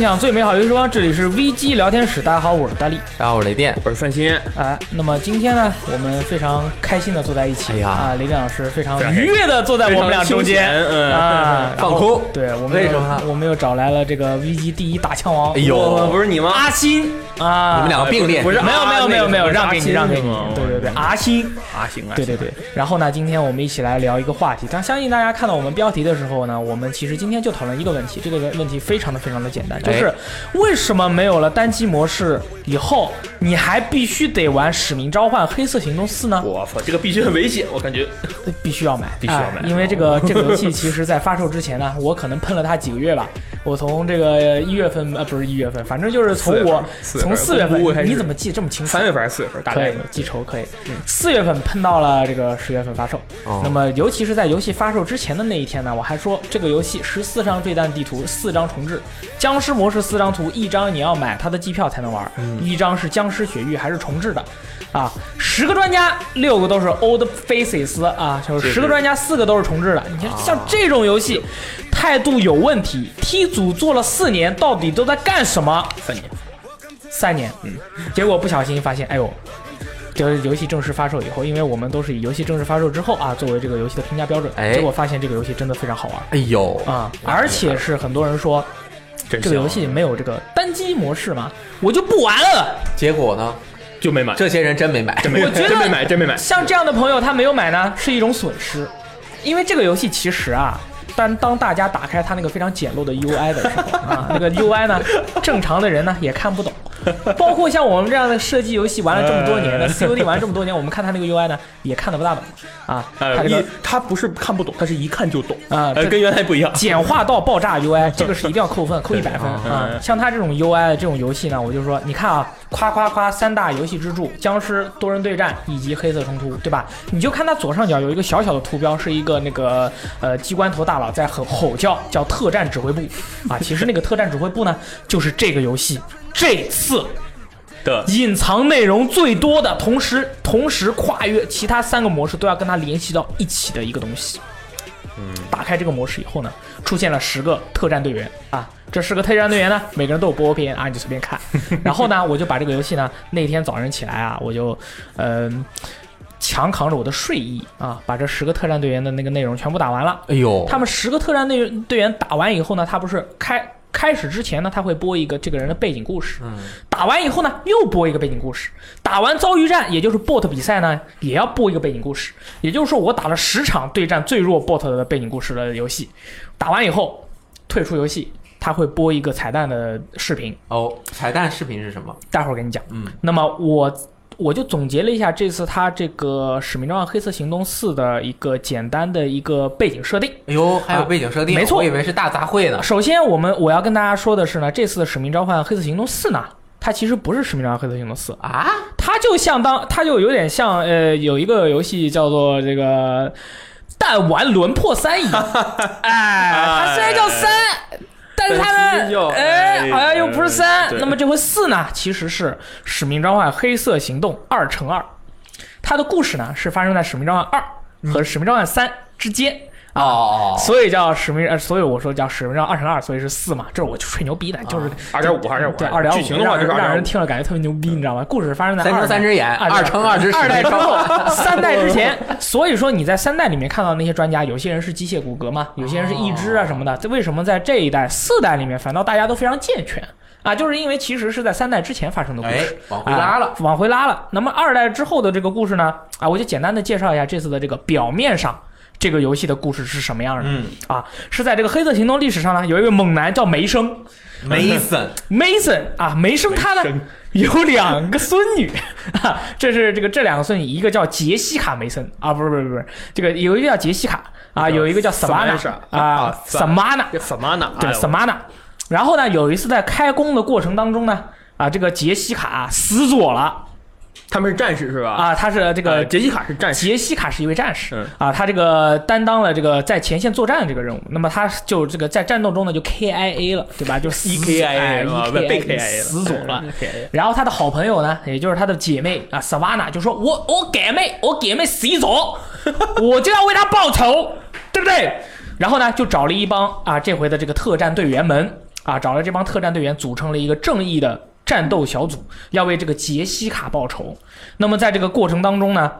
分享最美好游戏时光，这里是 VG 聊天室。大家好，我是大力。大家好，我是雷电。我是范鑫。哎，那么今天呢，我们非常开心的坐在一起。哎呀啊，雷电老师非常愉悦的坐在我们俩中间。嗯啊，放空对，我们为什么我们又找来了这个 VG 第一大枪王。哎呦不是你吗？阿星啊，你们两个并列，不是没有没有没有没有，让给你让给你。对对对，阿星。阿星啊，对对对，然后呢，今天我们一起来聊一个话题。但相信大家看到我们标题的时候呢，我们其实今天就讨论一个问题，这个问题非常的非常的简单，就是哎为什么没有了单机模式以后，你还必须得玩《使命召唤：黑色行动四》呢？我操，这个必须很危险，我感觉。必须要买，必须要买哎因为这个这个游戏其实在发售之前呢，我可能喷了它几个月吧。我从这个一月份呃不是一月份，反正就是从我从四月份，你怎么记这么清楚？三月份还是四月份？大可以概记仇可以。四月份喷到了这个十月份发售，哦那么尤其是在游戏发售之前的那一天呢，我还说这个游戏十四张对战地图，四张重置，僵尸模式四张图，一张你要买它的机票才能玩，一张是僵尸雪域还是重置的。啊，十个专家，六个都是 old faces 啊，就是是十个专家，四个都是重置的。你看，像这种游戏，态度有问题。T 组做了四年，到底都在干什么？三年。三年，嗯，结果不小心发现，哎呦，就是游戏正式发售以后，因为我们都是以游戏正式发售之后啊作为这个游戏的评价标准，哎结果发现这个游戏真的非常好玩哎呦，啊，而且是很多人说真这个游戏没有这个单机模式吗，我就不玩了。结果呢？就没买，这些人真没买，真没买，我觉得真没买，真没买。像这样的朋友他没有买呢，是一种损失，因为这个游戏其实啊。但当大家打开它那个非常简陋的 UI 的时候啊，那个 UI 呢，正常的人呢也看不懂，包括像我们这样的射击游戏玩了这么多年的 COD 玩了这么多年，我们看他那个 UI 呢也看得不大懂啊。它呃，一这个他不是看不懂，他是一看就懂啊这呃，跟原来不一样。简化到爆炸 UI，这个是一定要扣分，扣一百分 啊！嗯像他这种 UI 的这种游戏呢，我就说，你看啊，夸夸夸三大游戏支柱：僵尸、多人对战以及黑色冲突，对吧？你就看它左上角有一个小小的图标，是一个那个呃机关头大佬在吼吼叫，叫特战指挥部 啊。其实那个特战指挥部呢，就是这个游戏这次的隐藏内容最多的，同时同时跨越其他三个模式都要跟它联系到一起的一个东西。嗯，打开这个模式以后呢，出现了十个特战队员啊，这十个特战队员呢，每个人都有播片啊，你就随便看。然后呢，我就把这个游戏呢，那天早上起来啊，我就嗯、强扛着我的睡意啊，把这十个特战队员的那个内容全部打完了。哎呦，他们十个特战队队员打完以后呢，他不是开开始之前呢，他会播一个这个人的背景故事。嗯，打完以后呢，又播一个背景故事。打完遭遇战，也就是 BOT 比赛呢，也要播一个背景故事。也就是说，我打了十场对战最弱 BOT 的背景故事的游戏，打完以后退出游戏，他会播一个彩蛋的视频，哦，彩蛋视频是什么？待会儿给你讲。嗯，那么我我就总结了一下这次他这个《使命召唤：黑色行动四》的一个简单的一个背景设定。哎呦，还有背景设定，没错我以为是大杂烩呢。首先，我们我要跟大家说的是呢，这次的《使命召唤：黑色行动四》呢，它其实不是《使命召唤：黑色行动四》，啊，它就相当，它就有点像呃，有一个游戏叫做这个《弹丸轮破三》一样，哎，它虽然叫三。但是它但是叫呢，哎，哎好像又不是三。对那么这回四呢，其实是《使命召唤：黑色行动二乘二》，它的故事呢是发生在《使命召唤二》和《使命召唤三》之间。哦哦，哦所以叫使命，呃，所以我说叫使命召二乘二，所以是四嘛，这是我就吹牛逼的，就是二点五，二点五，对二点五，剧情的话就是让人。听了感觉特别牛逼，你知道吗？故事发生在三二乘三只眼，啊二乘二只二代之后，三代之前，所以说你在三代里面看到那些专家，有些人是机械骨骼嘛，有些人是义肢啊什么的。这为什么在这一代四代里面反倒大家都非常健全啊？就是因为其实是在三代之前发生的故哎事，，往回拉了啊。往回拉了。那么二代之后的这个故事呢？啊，我就简单的介绍一下这次的这个表面上。这个游戏的故事是什么样的？嗯。啊，是在这个黑色行动历史上呢，有一位猛男叫梅生，Mason，Mason 啊，梅生他呢有两个孙女，啊，这是这个这两个孙女，一个叫杰西卡梅森。啊，不是不是不是，这个有一个叫杰西卡啊，有一个叫 Samantha 啊啊，Samana 这什么呢？对 Samana，然后呢，有一次在开工的过程当中呢，啊，这个杰西卡死左了他们是战士是吧？啊，他是这个呃杰西卡是战士，杰西卡是一位战士嗯啊，他这个担当了这个在前线作战的这个任务，那么他就这个在战斗中呢就 KIA 了，对吧？就死 EKIA 哎是吧 EKIA 被 KIA 了死左了。然后他的好朋友呢，也就是他的姐妹啊，Savannah 就说：“我我姐妹，我姐妹死左，我就要为他报仇，对不对？”然后呢，就找了一帮啊，这回的这个特战队员们啊，找了这帮特战队员，组成了一个正义的战斗小组，要为这个杰西卡报仇。那么在这个过程当中呢，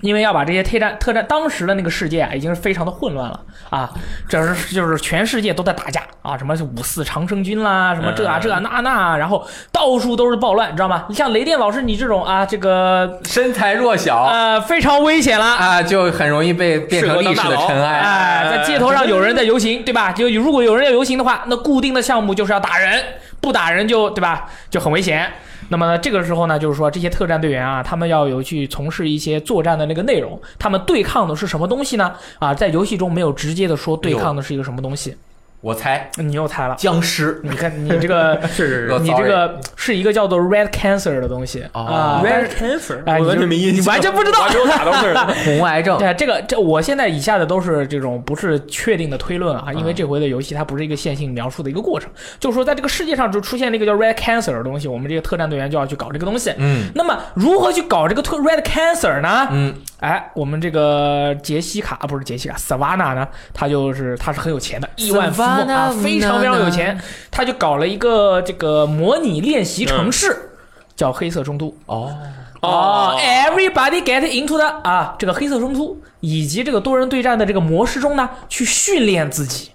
因为要把这些特战特战，当时的那个世界啊，已经是非常的混乱了啊，这是就是全世界都在打架啊，什么五四长生军啦，什么这啊这啊那那，然后到处都是暴乱，你知道吗？你像雷电老师你这种啊，这个身材弱小呃非常危险了。啊，就很容易被变成历史的尘埃。哎，在街头上有人在游行，对吧？就如果有人要游行的话，那固定的项目就是要打人，不打人就对吧？就很危险。那么这个时候呢，就是说这些特战队员啊，他们要有去从事一些作战的那个内容，他们对抗的是什么东西呢？啊，在游戏中没有直接的说对抗的是一个什么东西，我猜你又猜了。僵尸。你看你这个 是是是你这个是一个叫做 Red Cancer 的东西哦啊 Red Cancer，哎我完全没印象，你完全不知道我还没有打到那儿。红癌症。对，这个这我现在以下的都是这种不是确定的推论啊，因为嗯这回的游戏它不是一个线性描述的一个过程，就是说在这个世界上就出现了一个叫 Red Cancer 的东西，我们这个特战队员就要去搞这个东西。嗯那么如何去搞这个特 Red Cancer 呢？嗯，哎，我们这个杰西卡啊，不是杰西卡，Savannah 呢，他就是他是很有钱的，亿万富翁啊非常非常有钱，他就搞了一个这个模拟练习城市，叫黑色中都。哦，哦，Everybody get into 的啊，这个黑色冲突以及这个多人对战的这个模式中呢，去训练自己，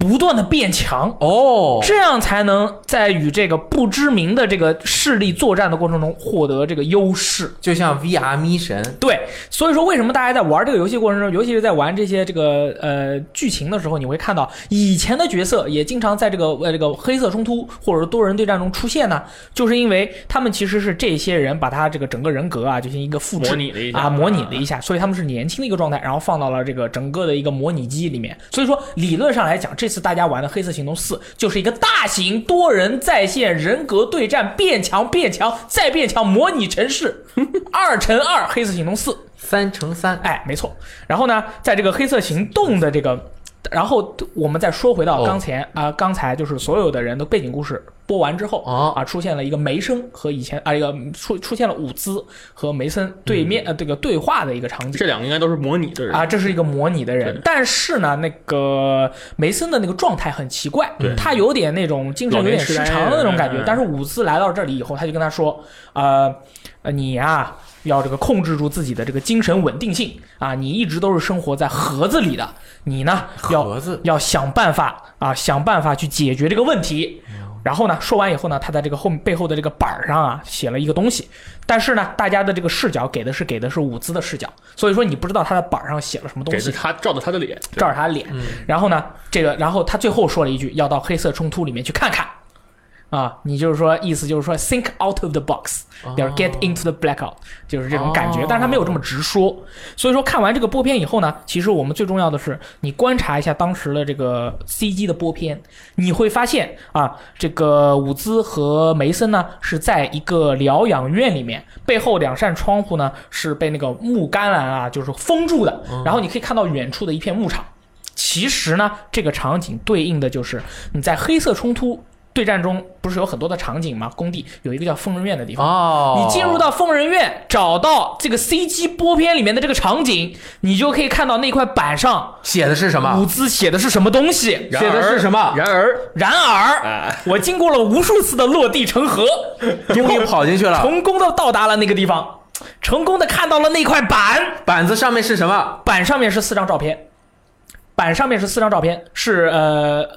不断的变强，哦，这样才能在与这个不知名的这个势力作战的过程中获得这个优势。就像 VR 咪神，对，所以说为什么大家在玩这个游戏过程中，尤其是在玩这些这个呃剧情的时候，你会看到以前的角色也经常在这个呃这个黑色冲突或者是多人对战中出现呢？就是因为他们其实是这些人把他这个整个人格啊，进行一个复制模拟了一下啊，模拟了一下，所以他们是年轻的一个状态，然后放到了这个整个的一个模拟机里面。所以说理论上来讲，这次大家玩的《黑色行动四》就是一个大型多人在线人格对战，变强变强再变强模拟城市，二乘二《黑色行动四》。三乘三，哎，没错。然后呢，在这个黑色行动的这个，然后我们再说回到哦。刚才啊、刚才就是所有的人的背景故事播完之后哦。啊，出现了一个梅生和以前啊一个出出现了伍兹和梅森对面、呃这个对话的一个场景。这两个应该都是模拟的人。啊，这是一个模拟的人，但是呢，那个梅森的那个状态很奇怪，他有点那种精神有点失常的那种感觉。但是伍兹来到这里以后，他就跟他说，呃，呃，你呀、要这个控制住自己的这个精神稳定性啊，你一直都是生活在盒子里的，你呢要要想办法啊，想办法去解决这个问题。然后呢，说完以后呢，他在这个后背后的这个板儿上啊写了一个东西，但是呢，大家的这个视角给的是给的是伍兹的视角，所以说你不知道他的板儿上写了什么东西。给是。他照着他的脸，照着他脸，然后呢，这个，然后他最后说了一句，要到黑色冲突里面去看看，啊，你就是说，意思就是说，think out of the box，要 get into the blackout，就是这种感觉，哦。但是他没有这么直说，所以说看完这个播片以后呢，其实我们最重要的是，你观察一下当时的这个 CG 的播片，你会发现啊，这个伍兹和梅森呢是在一个疗养院里面，背后两扇窗户呢是被那个木栅栏啊就是封住的，然后你可以看到远处的一片牧场。其实呢，这个场景对应的就是你在黑色冲突对战中，不是有很多的场景吗？工地有一个叫疯人院的地方。哦，你进入到疯人院，找到这个 CG 播片里面的这个场景，你就可以看到那块板上写的是什么，五字写的是什么东西。写的是什么然而，然而，哎，我经过了无数次的落地成盒，终于跑进去了。成功的到达了那个地方，成功的看到了那块板。板子上面是什么？板上面是四张照片，板上面是四张照片，是呃。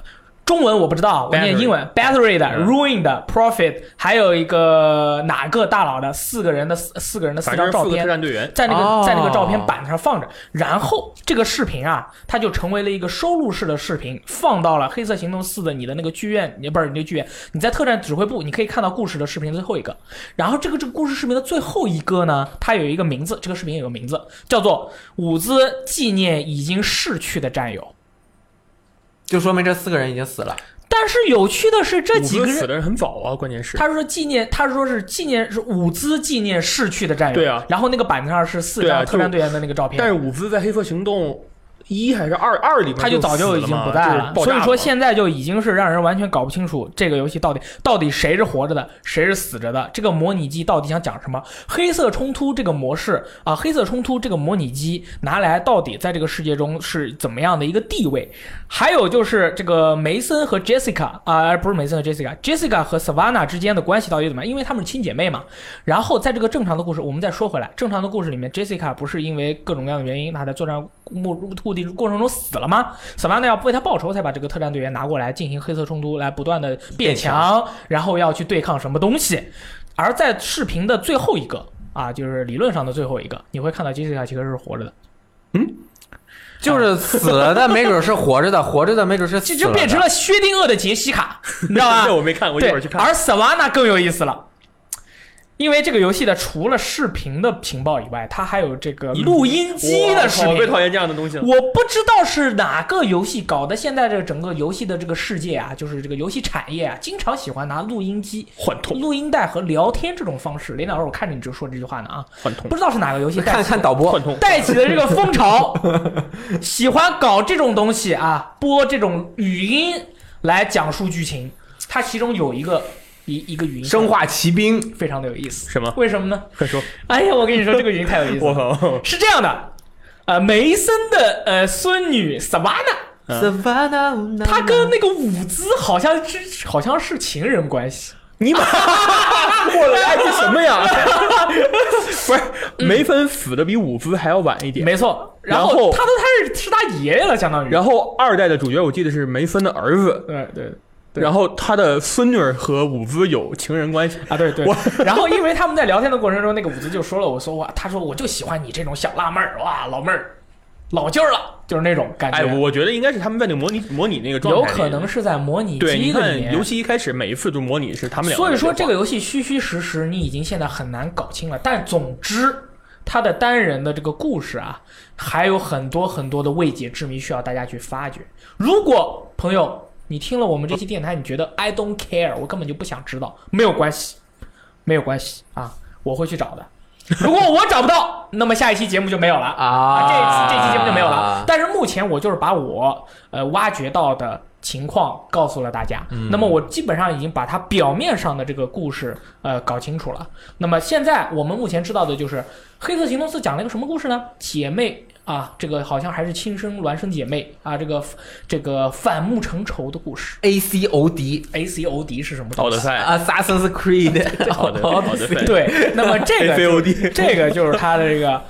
中文我不知道，我念英文。Battery 的、嗯 Ruin 的、Profit，还有一个哪个大佬的四个人的四四个人的四张照片，战队员，在那个、哦在那个照片板上放着。然后这个视频啊，它就成为了一个收录式的视频，放到了《黑色行动四》的你的那个剧院，也不是你那个剧院，你在特战指挥部，你可以看到故事的视频最后一个。然后这个这个故事视频的最后一个呢，它有一个名字，这个视频有个名字叫做“伍兹纪念已经逝去的战友就说明这四个人已经死了。”。但是有趣的是，这几个人。死的人很早啊，关键是，他说纪念，他说是纪念是伍兹纪念逝去的战友。对啊然后那个板子上是四张特战队员的那个照片。但是伍兹在黑色行动一还是二二里面他就早就已经不在了，所以说现在就已经是让人完全搞不清楚这个游戏到底到底谁是活着的，谁是死着的。这个模拟机到底想讲什么？黑色冲突这个模式啊，黑色冲突这个模拟机拿来到底在这个世界中是怎么样的一个地位？还有就是这个梅森和 Jessica 啊、不是梅森和 Jessica，Jessica 和 Savannah 之间的关系到底怎么样？因为她们是亲姐妹嘛。然后在这个正常的故事，我们再说回来，正常的故事里面，Jessica 不是因为各种各样的原因，她在作战目目的过程中死了吗？萨瓦纳要为他报仇，才把这个特战队员拿过来进行黑色冲突，来不断的变强，然后要去对抗什么东西。而在视频的最后一个啊，就是理论上的最后一个，你会看到杰西卡其实是活着的，嗯就是死了的没准是活着的，活着的没准是死了的就就变成了薛定谔的杰西卡，你知道吧 这？我没看，我一会儿去，看。而萨瓦纳更有意思了。因为这个游戏的除了视频的情报以外，它还有这个录音机的视频。我最讨厌这样的东西了。我不知道是哪个游戏搞得现在这个整个游戏的这个世界啊，就是这个游戏产业啊，经常喜欢拿录音机、录音带和聊天这种方式。领导说：“我看着你就说这句话呢啊，不，知道是哪个游戏带看起看导播。带起的这个风潮，喜欢搞这种东西啊，播这种语音来讲述剧情。它其中有一个一一个语音生化奇兵，非常的有意思，什么？为什么呢？快说！哎呀，我跟你说，这个语音太有意思我了。是这样的，呃，梅森的呃孙女 Savannah。嗯 Savannah，他跟那个伍兹好像是好像是情人关系，你妈！我的爱是什么呀？不是，梅芬死的比伍兹还要晚一点。没错。然然后他都他是是他爷爷了，相当于。然后二代的主角我记得是梅芬的儿子，对对对然后他的孙女儿和伍兹有情人关系。啊，对对。然后因为他们在聊天的过程中，那个伍兹就说了，我说哇，他说我就喜欢你这种小辣妹儿，哇，老妹儿，老劲儿了，就是那种感觉。哎，我觉得应该是他们在那个模拟模拟那个状态，有可能是在模拟对，你机里面。看游戏一开始每一次都模拟是他们俩。所以说这个游戏虚虚实实，你已经现在很难搞清了。但总之，它的单人的这个故事啊，还有很多很多的未解之谜需要大家去发掘。如果朋友你听了我们这期电台，你觉得 I don't care，我根本就不想知道，没有关系，没有关系啊，我会去找的。如果我找不到，那么下一期节目就没有了啊这一次这期节目就没有了。但是目前我就是把我呃挖掘到的情况告诉了大家。那么我基本上已经把它表面上的这个故事呃搞清楚了。那么现在我们目前知道的就是《黑色行动四》讲了一个什么故事呢？姐妹。啊，这个好像还是亲生孪生姐妹啊，这个这个反目成仇的故事。A C O D A C O D 是什么东西？奥德赛，Assassin's Creed，奥德赛。对，那么这个 这个就是它的这个，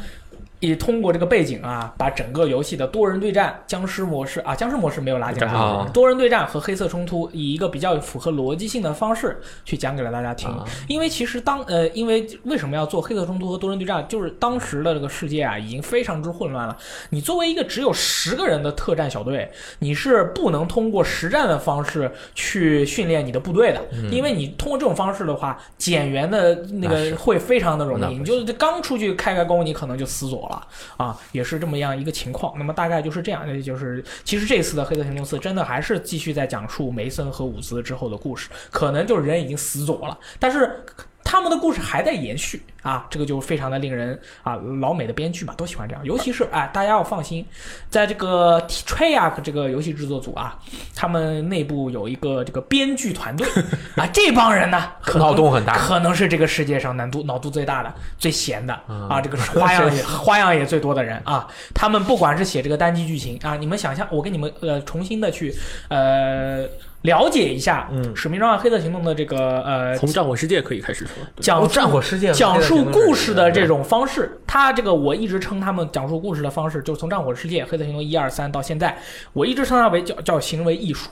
以通过这个背景啊，把整个游戏的多人对战、僵尸模式啊，僵尸模式没有拉进来僵尸模式，多人对战和黑色冲突，以一个比较符合逻辑性的方式去讲给了大家听。啊因为其实当呃，因为为什么要做黑色冲突和多人对战，就是当时的这个世界啊，已经非常之混乱了。你作为一个只有十个人的特战小队，你是不能通过实战的方式去训练你的部队的，因为你通过这种方式的话，减员的那个会非常的容易。你就是刚出去开开工，你可能就死左了啊，也是这么样一个情况。那么大概就是这样，那就是其实这次的《黑色行动四》真的还是继续在讲述梅森和伍兹之后的故事，可能就是人已经死左了，但是。他们的故事还在延续啊，这个就非常的令人啊，老美的编剧嘛都喜欢这样，尤其是哎，大家要放心，在这个 Treyarch 这个游戏制作组啊，他们内部有一个这个编剧团队 啊，这帮人呢 可脑洞很大可能是这个世界上难度脑度最大的、最闲的啊，这个花样也 花样也最多的人啊。他们不管是写这个单机剧情啊，你们想象，我给你们呃重新的去呃了解一下，嗯《使命召唤：黑色行动》的这个呃从战火世界可以开始说。讲述战火世界讲述故事的这种种方式，他这个我一直称他们讲述故事的方式，就是从战火世界、黑色行动一二三到现在，我一直称它为叫叫行为艺术，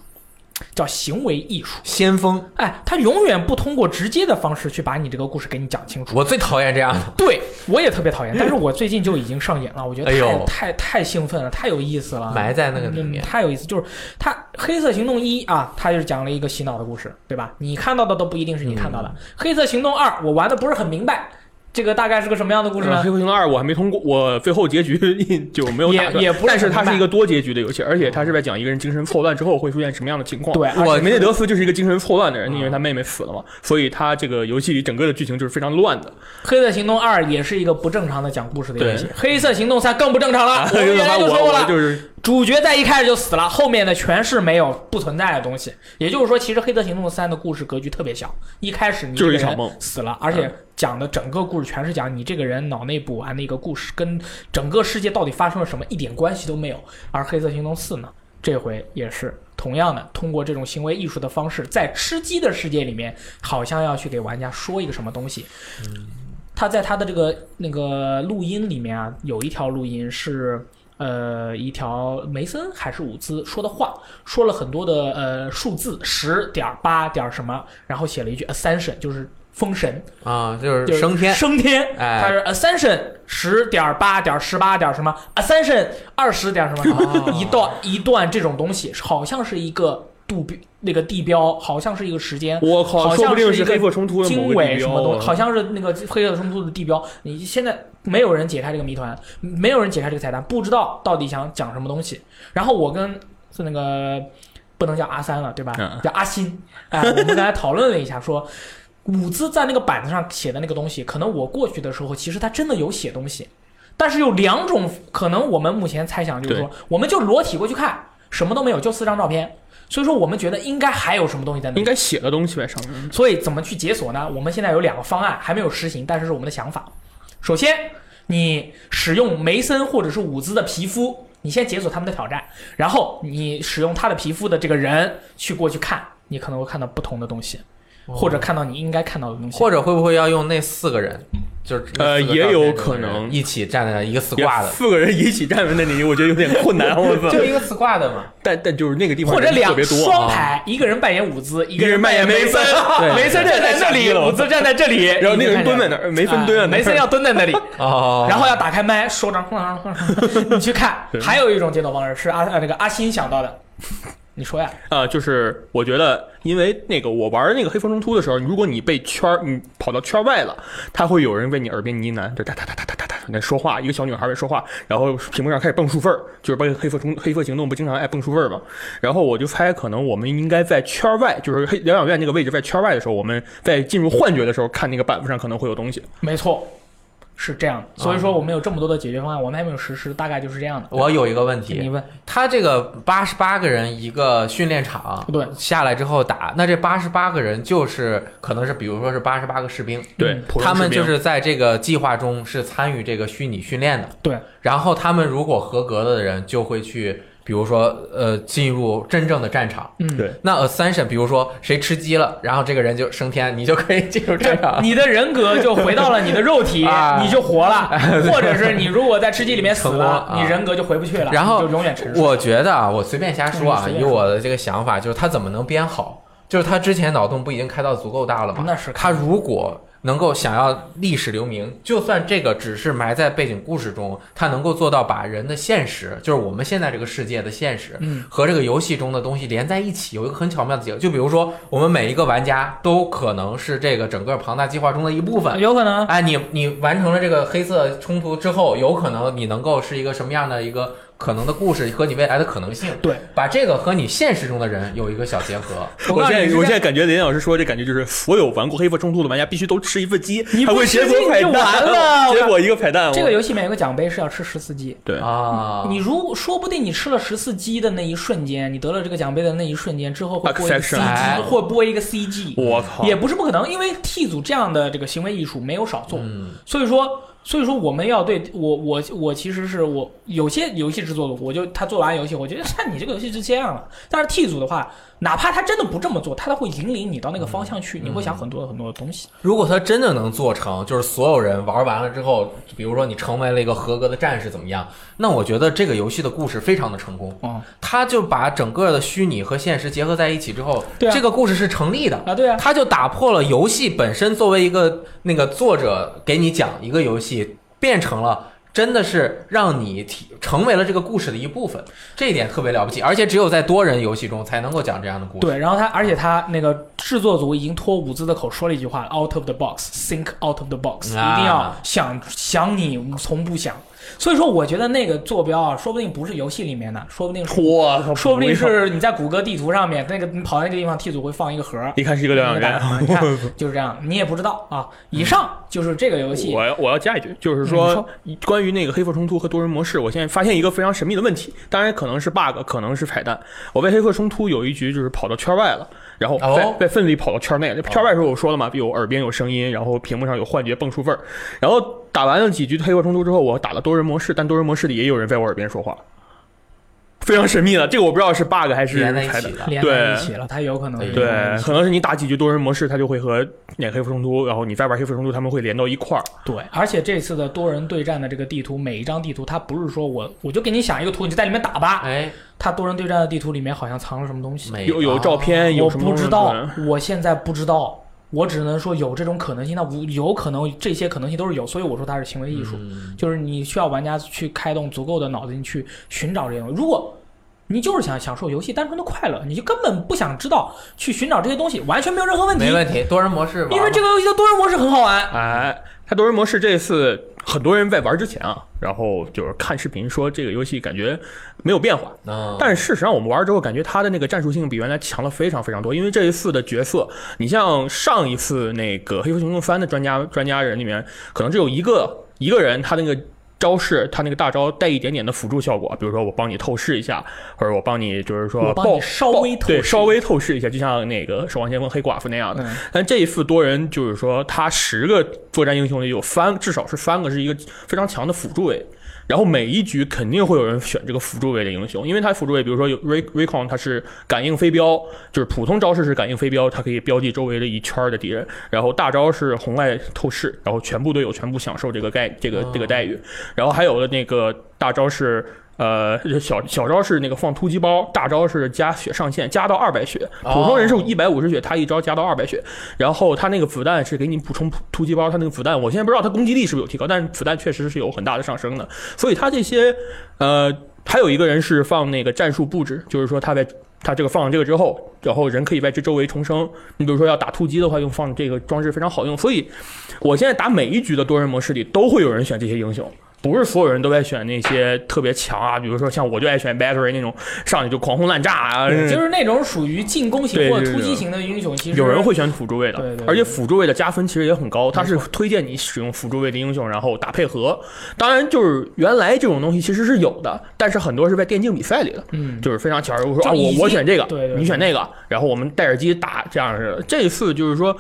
叫行为艺术。先锋，哎，他永远不通过直接的方式去把你这个故事给你讲清楚。我最讨厌这样的。对我也特别讨厌，但是我最近就已经上瘾了，我觉得太、哎太太兴奋了，太有意思了，埋在那个里嗯面太有意思。就是他《黑色行动一》啊，他就是讲了一个洗脑的故事，对吧？你看到的都不一定是你看到的。嗯黑色行动二》我玩的不是很明白，这个大概是个什么样的故事呃呢？黑客行动二我还没通过，我最后结局 就没有打算也也不是但是它是一个多结局的游戏，而且它是在讲一个人精神错乱之后会出现什么样的情况。对，我梅内德斯就是一个精神错乱的人，嗯因为他妹妹死了嘛，所以他这个游戏里整个的剧情就是非常乱的。黑色行动二也是一个不正常的讲故事的游戏，黑色行动三更不正常了。我们原来就说过了，就是主角在一开始就死了，后面的全是没有不存在的东西。也就是说，其实《黑色行动三》的故事格局特别小，一开始你就是一场梦死了，而且讲的整个故事全是讲你这个人脑内补完的一个故事，跟整个世界到底发生了什么一点关系都没有。而《黑色行动四》呢，这回也是同样的，通过这种行为艺术的方式，在吃鸡的世界里面，好像要去给玩家说一个什么东西。他在他的这个那个录音里面啊，有一条录音是呃一条梅森还是伍兹说的话，说了很多的呃数字十点八点什么，然后写了一句 ascension，就是封神，啊，就就是是升天，升天，哎它是 ascension 十点八点十八点什么 ascension 二十点什么什么，哦 一段一段这种东西，好像是一个度标那个地标，好像是一个时间，我靠，好说不定像是一个黑客冲突的经纬什么东西，啊好像是那个黑色冲突的地标。你现在没有人解开这个谜团，没有人解开这个彩蛋，不知道到底想讲什么东西。然后我跟是那个不能叫阿三了，对吧？嗯叫阿新。哎，我们刚才讨论了一下，说伍兹在那个板子上写的那个东西，可能我过去的时候，其实他真的有写东西，但是有两种可能，我们目前猜想就是说，我们就裸体过去看，什么都没有，就四张照片。所以说，我们觉得应该还有什么东西在那应。该写的东西呗上面。所以怎么去解锁呢？我们现在有两个方案，还没有实行，但是是我们的想法。首先，你使用梅森或者是伍兹的皮肤，你先解锁他们的挑战，然后你使用他的皮肤的这个人去过去看，你可能会看到不同的东西，或者看到你应该看到的东西。或者会不会要用那四个人，就是呃也有可能一起站在一个死挂的，四个人一起站在那里，我觉得有点困难。我操！就一个死挂的嘛。但但就是那个地方或者两。双排，一个人扮演伍兹，一个人扮演梅森，梅森站在这里，伍兹站在这里，然后那个人蹲在那那儿，梅森蹲在梅森要蹲在那里，哦，然后要打开麦，手掌哼哼哼哼，你去看。还有一种解锁方式是阿呃那个阿新想到的，你说呀？啊，就是我觉得，因为那个我玩那个黑风中突的时候，如果你被圈儿，你跑到圈外了，他会有人为你耳边呢喃，就哒哒哒哒哒哒哒在说话，一个小女孩在说话，然后屏幕上开始蹦数份儿，就是被黑风中黑风行动不经常爱蹦数份儿嘛。然后我就猜，可能我们应该在圈外，就是黑疗养院那个位置，在圈外的时候，我们在进入幻觉的时候，看那个板子上可能会有东西。没错，是这样的。所以说我们有这么多的解决方案，我们还没有实施，大概就是这样的。我有一个问你题，问，他这个八十八个人一个训练场，对。下来之后打，那这八十八个人就是可能是比如说是八十八个士兵，对，嗯他们就是在这个计划中是参与这个虚拟训练的，对，然后他们如果合格的人就会去，比如说呃进入真正的战场。嗯，对。那 ascension，比如说谁吃鸡了，然后这个人就升天，你就可以进入战场。你的人格就回到了你的肉体，啊你就活了；或者是你如果在吃鸡里面死了，啊你人格就回不去了，然后就永远沉睡。我觉得啊，我随便瞎说啊以我的这个想法，就是他怎么能编好？就是他之前脑洞不已经开到足够大了吗？那是他如果能够想要历史留名，就算这个只是埋在背景故事中，它能够做到把人的现实，就是我们现在这个世界的现实，嗯，和这个游戏中的东西连在一起，有一个很巧妙的结合。就比如说，我们每一个玩家都可能是这个整个庞大计划中的一部分。有可能。哎，你你完成了这个黑色冲突之后，有可能你能够是一个什么样的一个可能的故事和你未来的可能性？对，把这个和你现实中的人有一个小结合。我现在我现在感觉林老师说这感觉就是所有玩过黑风冲突的玩家必须都吃一份鸡，你不会解吃鸡你就锁彩蛋，完了。结果一个彩蛋，我这个游戏里面有个奖杯是要吃十四鸡，对。啊，你如果说不定你吃了十四鸡的那一瞬间，你得了这个奖杯的那一瞬间之后会播一个 CG，会播一个 CG，我靠，也不是不可能，因为 T 组这样的这个行为艺术没有少做，嗯，所以说，所以说我们要对我我我其实是我有些游戏制作组，我就他做完游戏，我觉得看 你这个游戏就这样了。但是 T 组的话，哪怕他真的不这么做，他都会引领你到那个方向去，你会想很多很多的东西。如果他真的能做成，就是所有人玩完了之后，比如说你成为了一个合格的战士怎么样？那我觉得这个游戏的故事非常的成功。嗯、他就把整个的虚拟和现实结合在一起之后，对啊这个故事是成立的。啊，对啊，他就打破了游戏本身作为一个那个作者给你讲一个游戏，变成了真的是让你体成为了这个故事的一部分，这一点特别了不起。而且只有在多人游戏中才能够讲这样的故事。对，然后他，而且他那个制作组已经托伍兹的口说了一句话：“out of the box，think out of the box，、啊一定要想想你从不想。”所以说，我觉得那个坐标啊，说不定不是游戏里面的，说不定说不定是你在谷歌地图上面那个你跑到那个地方，T 组会放一个盒儿，一看是一个疗养院。你看就是这样，你也不知道啊。以上就是这个游戏我要我要加一句，就是嗯说关于那个黑客冲突和多人模式，我现在发现一个非常神秘的问题，当然可能是 bug，可能是彩蛋。我被黑客冲突有一局就是跑到圈外了。然后在哦在奋力跑到圈内，圈外的时候我说了嘛，有耳边有声音，然后屏幕上有幻觉蹦出味儿。然后打完了几局黑客冲突之后，我打了多人模式，但多人模式里也有人在我耳边说话，非常神秘的。这个我不知道是 bug 还是连在一。起的，连在一起了，它有可能对可能是你打几局多人模式，它就会和演黑服冲突，然后你再玩黑服冲突，他们会连到一块儿。对，而且这次的多人对战的这个地图，每一张地图它不是说我我就给你想一个图，你就在里面打吧。哎，它多人对战的地图里面好像藏了什么东西，有有照片，有我什么东西不知道，我现在不知道。我只能说有这种可能性，那无有可能这些可能性都是有，所以我说它是行为艺术，嗯就是你需要玩家去开动足够的脑筋去寻找这些东西。如果你就是想享受游戏单纯的快乐，你就根本不想知道去寻找这些东西，完全没有任何问题没，问题，多人模式，因为这个游戏的多人模式很好玩。哎，它多人模式这次很多人在玩之前啊，然后就是看视频说这个游戏感觉没有变化，嗯，但是事实上我们玩之后感觉它的那个战术性比原来强了非常非常多，因为这一次的角色，你像上一次那个《黑风行动三》的专家专家人里面，可能只有一个一个人他那个。招式，他那个大招带一点点的辅助效果，比如说我帮你透视一下，或者我帮你就是说我帮你爆稍微透视对稍微透视一下，就像那个《守望先锋》黑寡妇那样的。嗯但这一次多人就是说，他十个作战英雄里有三，至少是三个是一个非常强的辅助位。然后每一局肯定会有人选这个辅助位的英雄，因为他辅助位，比如说有 Ray Raycon，他是感应飞镖，就是普通招式是感应飞镖，它可以标记周围的一圈的敌人。然后大招是红外透视，然后全部队友全部享受这个概这个这个待遇。然后还有的那个大招是。呃，小小招是那个放突击包，大招是加血上限，加到二百血。普通人是一百五十血，他一招加到二百血。然后他那个子弹是给你补充突击包，他那个子弹我现在不知道他攻击力是不是有提高，但是子弹确实是有很大的上升的。所以他这些呃，还有一个人是放那个战术布置，就是说他在他这个放了这个之后，然后人可以在这周围重生。你比如说要打突击的话，用放这个装置非常好用。所以我现在打每一局的多人模式里，都会有人选这些英雄。不是所有人都在选那些特别强啊，比如说像我就爱选 battery 那种上去就狂轰滥炸啊，就是那种属于进攻型或者突击型的英雄，其实有人会选辅助位的，对对对而且辅助位的加分其实也很高，它是推荐你使用辅助位的英雄，然后打配合。当然，就是原来这种东西其实是有的，但是很多是在电竞比赛里的，嗯，就是非常巧。我说啊，我我选这个，你选那个，然后我们戴耳机打这样似的。这次就是说。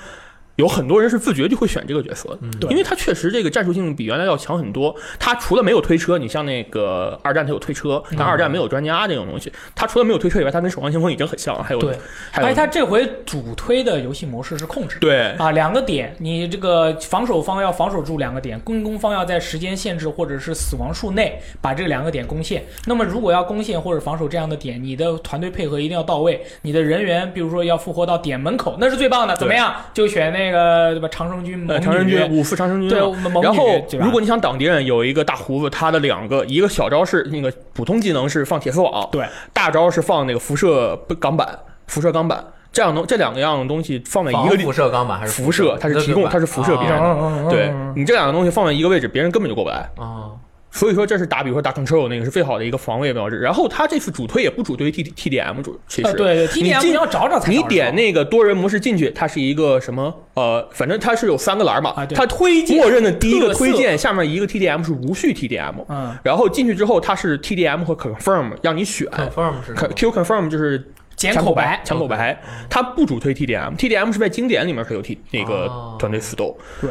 有很多人是自觉就会选这个角色的，对因为他确实这个战术性比原来要强很多。他除了没有推车，你像那个二战，他有推车，但二战没有专家这种东西。他除了没有推车以外，他跟守望先锋已经很像了。还有对，还有而且它这回主推的游戏模式是控制。对啊，两个点，你这个防守方要防守住两个点，攻攻方要在时间限制或者是死亡数内把这两个点攻陷。那么如果要攻陷或者防守这样的点，你的团队配合一定要到位，你的人员比如说要复活到点门口，那是最棒的。怎么样？就选那个对吧？长生军、猛呃，女长生军五副长生军对然后如果你想挡敌人，有一个大胡子，他的两个，一个小招是那个普通技能是放铁丝网，对，大招是放那个辐射钢板，辐射钢板，这样东这两个样东西放在一个地方辐射钢板还是辐射，它是提供它是辐射别人啊的，对你这两个东西放在一个位置，别人根本就过不来。啊，所以说这是打，比如说打 control 那个是最好的一个防卫标志。然后他这次主推也不主推 T T D M 主，其实、啊，对对，T D 你 M 要找找才你点那个多人模式进去，它是一个什么？呃，反正它是有三个栏嘛。啊对它推默认的第一个推荐下面一个 TDM 是无序 TDM，嗯，然后进去之后它是 TDM 和 confirm 让你选。confirm 是 Q confirm 就是捡抢口口白，抢口白，它不主推 TDM，TDM 是在经典里面可有 T 那个哦团队死斗，对。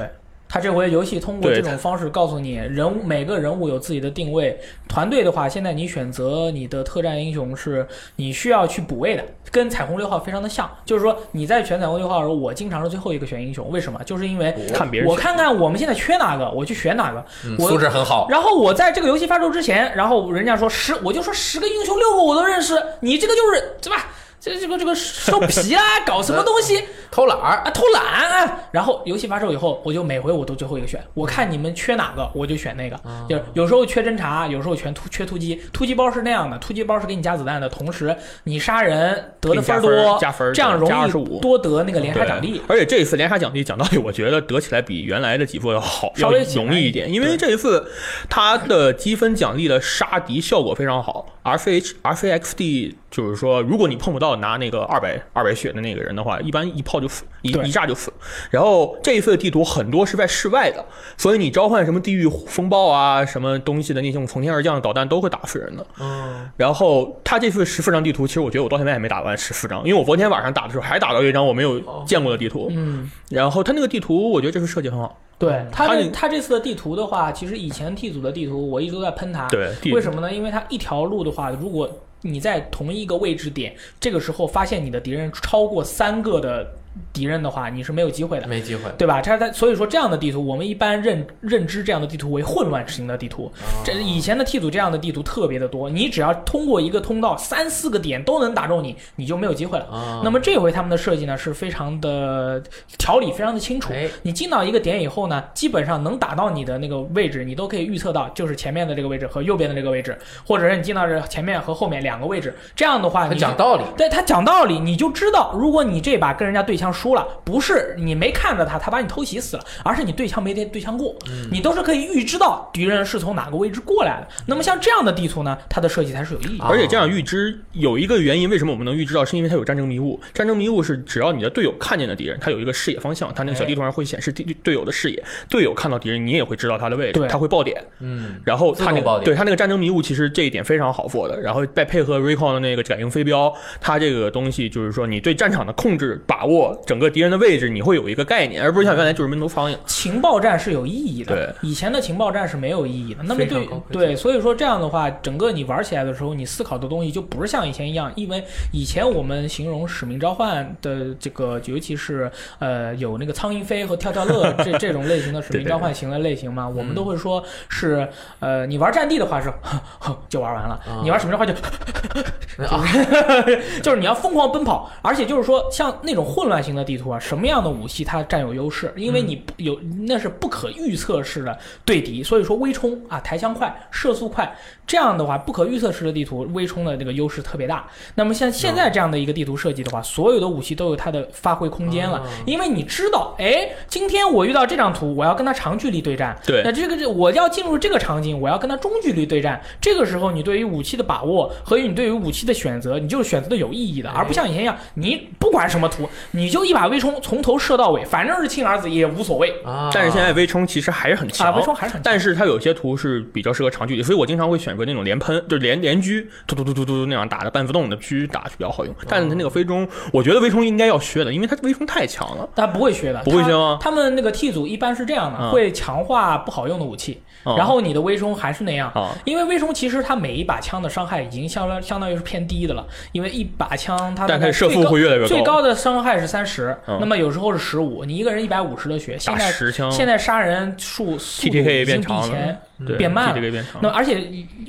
他这回游戏通过这种方式告诉你，人物每个人物有自己的定位。团队的话，现在你选择你的特战英雄是你需要去补位的，跟彩虹六号非常的像。就是说你在选彩虹六号的时候，我经常是最后一个选英雄，为什么？就是因为看别人我看看我们现在缺哪个，我去选哪个。嗯我素质很好，然后我在这个游戏发售之前，然后人家说十，我就说十个英雄六个我都认识，你这个就是对吧？这这个这个收皮啦，搞什么东西 偷懒儿，啊，偷懒啊！然后游戏发售以后，我就每回我都最后一个选，我看你们缺哪个，我就选那个。啊就是有时候缺侦察，有时候全突缺突击。突击包是那样的，突击包是给你加子弹的，同时你杀人得的分多，加分这样容易多得那个连杀奖励。而且这一次连杀奖励讲道理，我觉得得起来比原来的几副要好，要稍微容易一点，因为这一次它的积分奖励的杀敌效果非常好，R C H R C X D 就是说，如果你碰不到拿那个二百二百血的那个人的话，一般一炮就死，一一炸就死。然后这一次的地图很多是在室外的，所以你召唤什么地狱风暴啊，什么东西的那种从天而降的导弹都会打死人的。嗯，然后他这次十四张地图，其实我觉得我到现在也没打完十四张，因为我昨天晚上打的时候还打到一张我没有见过的地图。嗯，然后他那个地图，我觉得这次设计很好。对他他这他这次的地图的话，其实以前 T 组的地图我一直都在喷他。对，为什么呢？因为他一条路的话，如果你在同一个位置点，这个时候发现你的敌人超过三个的敌人的话，你是没有机会的。没机会。对吧？它它所以说这样的地图，我们一般认认知这样的地图为混乱型的地图。这以前的 T 组这样的地图特别的多，你只要通过一个通道，三四个点都能打中你，你就没有机会了。啊，那么这回他们的设计呢是非常的条理非常的清楚哎，你进到一个点以后呢，基本上能打到你的那个位置，你都可以预测到，就是前面的这个位置和右边的这个位置，或者是你进到这前面和后面两个位置，这样的话他你讲道理，对他讲道理，你就知道，如果你这把跟人家对枪输了，不是你没看着他，他把你偷袭死了，而是你对枪没对对枪过，你都是可以预知到敌人是从哪个位置过来的。那么像这样的地图呢，它的设计才是有意义的。啊而且这样预知有一个原因，为什么我们能预知到，是因为它有战争迷雾。战争迷雾是只要你的队友看见的敌人，他有一个视野方向，他那个小地图上会显示队队友的视野，队友看到敌人，你也会知道他的位置，他会爆点。嗯，然后他那个对他那个战争迷雾，其实这一点非常好做的。然后再配合 Recon 的那个感应飞镖，它这个东西就是说，你对战场的控制、把握整个敌人的位置，你会有一个概念，而不是像原来就是闷头苍蝇。情报战是有意义的，对，以前的情报战是没有意义的。那么对对，所以说这样的话，整个你玩起来的时候，你思考的东西就不是像以前一样，因为以前我们形容使命召唤的这个，尤其是呃有那个苍蝇飞和跳跳乐这 这种类型的使命召唤型的类型嘛，我们都会说是呃你玩战地的话是 就玩完了，啊你玩使命召唤就啊，就是你要疯狂奔跑，而且就是说，像那种混乱型的地图啊，什么样的武器它占有优势？因为你不有那是不可预测式的对敌，所以说微冲啊，抬枪快，射速快，这样的话不可预测式的地图，微冲的这个优势特别大。那么像现在这样的一个地图设计的话，所有的武器都有它的发挥空间了。哦，因为你知道，哎，今天我遇到这张图，我要跟他长距离对战，对。那这个这我要进入这个场景，我要跟他中距离对战。这个时候，你对于武器的把握和你对于武器的选择，你就是选择的有意义的，哎而不像以前一样，你不管什么图，你就一把微冲从头射到尾，反正是亲儿子也无所谓。啊，但是现在微冲其实还是很啊。强，微冲还是很强。但是它有些图是比较适合长距离，所以我经常会选择那种连喷，就是连连狙，突突突突突那样打的半自动的狙打是比较好用。但是它那个飞冲，我觉得微冲应该要削的，因为它微冲太强了。他不会削的，不会削吗他他们那个 T 组一般是这样的，嗯会强化不好用的武器，嗯然后你的微冲还是那样。啊，因为微冲其实它每一把枪的伤害已经相当相当于是偏低的了，因为一把枪它大但它的射速会越来越最高的伤害是三十、嗯那么有时候是十五，你一个人一百五十的血，现在十枪，现在杀人数速度已经比以前对变慢了 TTK 变长那么而且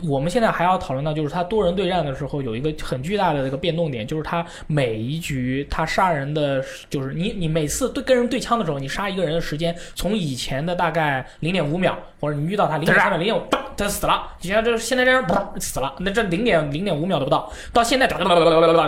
我们现在还要讨论到，就是他多人对战的时候有一个很巨大的一个变动点，就是他每一局他杀人的，就是你你每次对跟人对枪的时候，你杀一个人的时间从以前的大概零点五秒，或者你遇到他零点三秒、零点五，他死了，就像这现在这样砰死了，那这零点零点五秒都不到，到现在他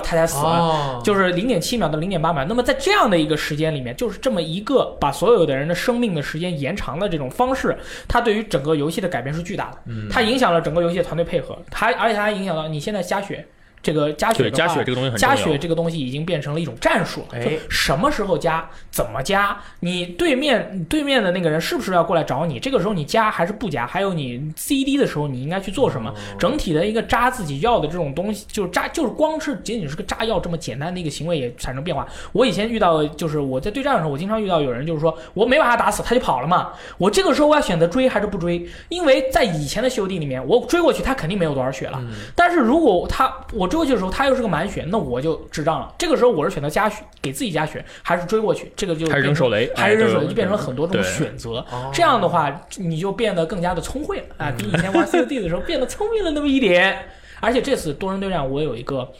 才死了。哦，就是零点七秒到零点八秒。那么在这样的一个时间里面，就是这么一个把所有的人的生命的时间延长的这种方式，它对于整个游戏的改变是巨大的。嗯它影响了整个游戏的团队配合，它而且它还影响到你现在加血。这个加血的话加血这个东西很加血这个东西已经变成了一种战术了，哎就什么时候加，怎么加，你对面对面的那个人是不是要过来找你？这个时候你加还是不加？还有你 CD 的时候你应该去做什么？哦整体的一个扎自己药的这种东西，就是扎，就是光是仅仅是个扎药这么简单的一个行为也产生变化。我以前遇到，就是我在对战的时候，我经常遇到有人就是说我没把他打死，他就跑了嘛。我这个时候我要选择追还是不追？因为在以前的修地里面，我追过去他肯定没有多少血了。嗯但是如果他我追过去的时候，他又是个满血，那我就智障了。这个时候我是选择加血，给自己加血，还是追过去？这个就还是扔手雷，还是扔手雷，哎就变成了很多种选择。哦这样的话，你就变得更加的聪慧了啊，比以前玩 COD 的时候变得聪明了那么一点。而且这次多人对战，我有一个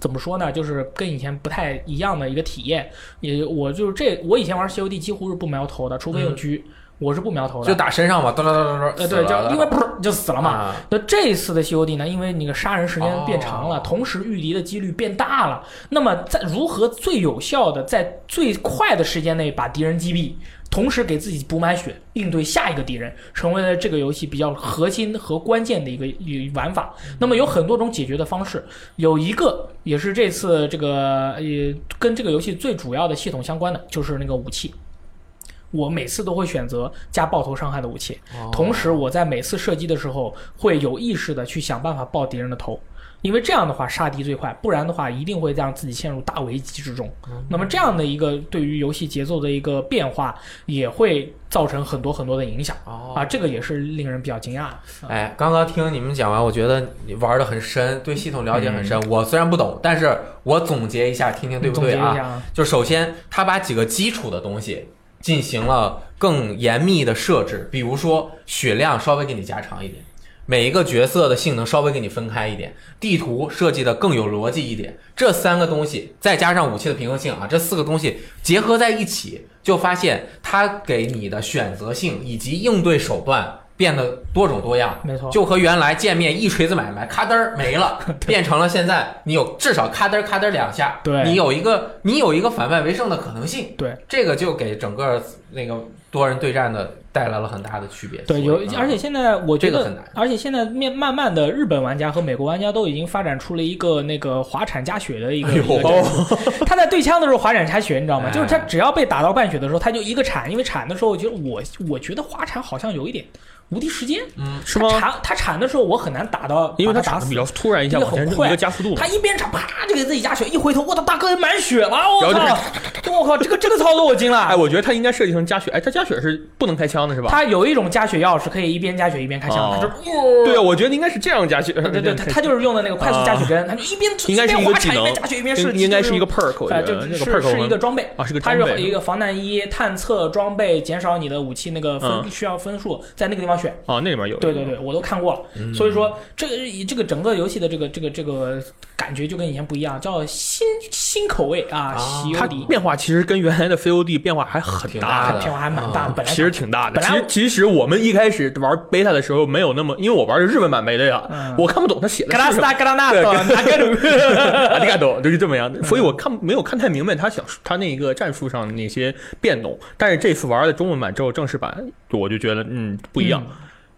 怎么说呢？就是跟以前不太一样的一个体验。也我就是这，我以前玩 COD 几乎是不瞄头的，除非用狙，我是不瞄头的。就打身上嘛，哒哒哒哒哒，呃，对，就因为不噗就死了嘛。嘛，那这一次的 COD 呢，因为那个杀人时间变长了，哦同时遇敌的几率变大了，那么在如何最有效的在最快的时间内把敌人击毙，同时给自己补满血，应对下一个敌人，成为了这个游戏比较核心和关键的一个一玩法。那么有很多种解决的方式，有一个也是这次这个呃跟这个游戏最主要的系统相关的，就是那个武器。我每次都会选择加爆头伤害的武器，哦同时我在每次射击的时候会有意识的去想办法爆敌人的头，因为这样的话杀敌最快，不然的话一定会让自己陷入大危机之中。那么这样的一个对于游戏节奏的一个变化，也会造成很多很多的影响哦啊，这个也是令人比较惊讶的。啊哎，刚刚听你们讲完，我觉得你玩的很深，对系统了解很深。我虽然不懂，但是我总结一下，听听对不对啊，就首先，他把几个基础的东西进行了更严密的设置，比如说血量稍微给你加长一点，每一个角色的性能稍微给你分开一点，地图设计的更有逻辑一点。这三个东西再加上武器的平衡性啊，这四个东西结合在一起，就发现它给你的选择性以及应对手段变得多种多样。没错，就和原来见面一锤子买卖，咔噔儿没了，变成了现在你有至少咔噔咔噔两下，对你有一个你有一个反败为胜的可能性，对。这个就给整个那个多人对战的带来了很大的区别。对，有，而且现在我觉得这个很难，而且现在面慢慢的，日本玩家和美国玩家都已经发展出了一个那个滑铲加血的一个。他在对枪的时候滑铲加血，你知道吗？哎就是他只要被打到半血的时候，他就一个铲，因为铲的时候，我觉得我我觉得滑铲好像有一点无敌时间。嗯，是吗他？铲他铲的时候，我很难打到，因为他打的比。较突然一下往前一个加速度他。一边铲，啪就给自己加血，一回头，我的，大哥满血了！我然后操，我靠，这个这个操作我惊了。哎，我觉得他应该设计成加血，哎，他加血是不能开枪的是吧？他有一种加血药是，可以一边加血一边开枪，哦。他就对啊，我觉得应该是这样加血。对对对，他他就是用的那个快速加血针，他就一边应该是一个技能一边滑铲一边加血一边射击，应应该是一个就 perk，就是 perk 是一个装备，啊是个它装备。是一个防弹衣、探测装备，减少你的武器那个分嗯。需要分数，在那个地方选。啊，那里面有。对对对，我都看过了，所以说这个这个整个游戏的这个这个这个感觉就跟以前不一样，叫新新口味啊，啊。它变化其实跟原来的 COD 变化还很大变化还蛮大，本来其实挺大的。其实其实我们一开始玩 beta 的时候没有那么，因为我玩的是日文版 beta 呀嗯，我看不懂他写的格拉斯是什么。达格拉纳对多拿格鲁，阿迪嘎多就是这么样的，所以我看没有看太明白他想他那个战术上那些变动。但是这次玩了中文版之后，正式版我就觉得嗯不一样。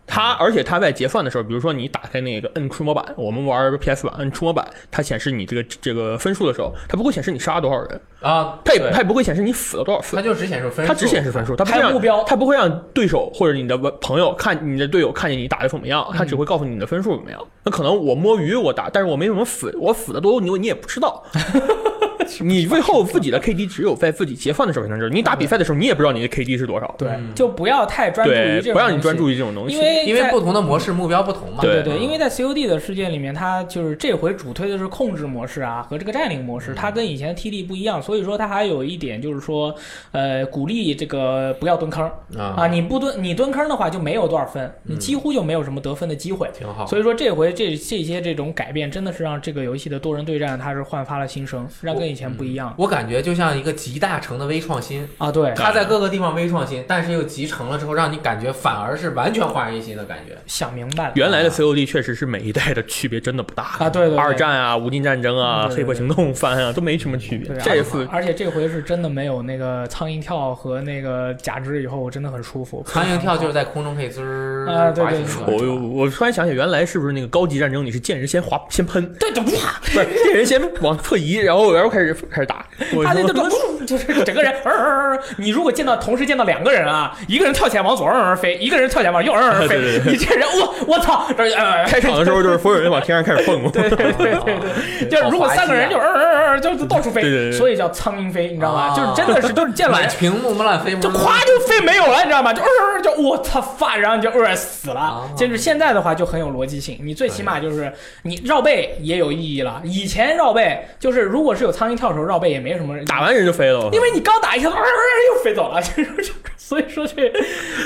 它而且它在结算的时候，比如说你打开那个摁触摸板，我们玩 PS 版摁触摸板，它显示你这个这个分数的时候，它不会显示你杀了多少人，啊，它也它也不会显示你死了多少次。它，就只显示分数，它只显示分数，它不会让目标。它不会让对手或者你的朋友看你的队友看见你打的怎么样，它只会告诉你你的分数怎么样。那可能我摸鱼我打，但是我没怎么死，我死的多你你也不知道。你最后自己的 KD 只有在自己结算的时候才能知道，你打比赛的时候你也不知道你的 KD 是多少。对，就不要太专注于这，种不让你专注于这种东西。因为因为不同的模式目标不同嘛。对对对，因为在 COD 的世界里面，它就是这回主推的是控制模式啊和这个占领模式，它跟以前的 TD 不一样，所以说它还有一点就是说，呃，鼓励这个不要蹲坑啊，啊，你不蹲你蹲坑的话就没有多少分，你几乎就没有什么得分的机会。挺好。所以说这回这这些这种改变，真的是让这个游戏的多人对战它是焕发了新生，让跟以前不一样我感觉就像一个集大成的微创新，啊！对，它在各个地方微创新，但是又集成了之后，让你感觉反而是完全焕然一新的感觉。想明白了。原来的 COD 确实是每一代的区别真的不大啊对对对二战啊、无尽战争啊、黑破行动翻啊都没什么区别对，。这次而且这回是真的没有那个苍蝇跳和那个假肢，以后我真的很舒服。苍蝇跳就是在空中可以滋儿啊对我的我我突然想起原来是不是那个高级战争你是见人先滑先喷，对对哇，不是见人先往侧移，然后然后开始开始打。他那说个种就是整个人，呃呃呃你如果见到同时见到两个人啊，一个人跳起来往左嗯嗯飞，一个人跳起来往右嗯嗯 飞，你这人我我操，呃。开场的时候就是所有人往天上开始蹦，对对对对对，就是如果三个人就嗯嗯嗯就到处飞，对对对所以叫苍蝇飞，你知道吗？啊就是真的是都是见了屏幕乱飞，就咵就飞没有了，你知道吗？就呃呃就我操发，然后你就呃死了啊。就是现在的话就很有逻辑性，你最起码就是你绕背也有意义了。以前绕背就是如果是有苍蝇跳的时候绕背也没什么人打完人就飞了。因为你刚打一下，又飞走了，就 是所以说这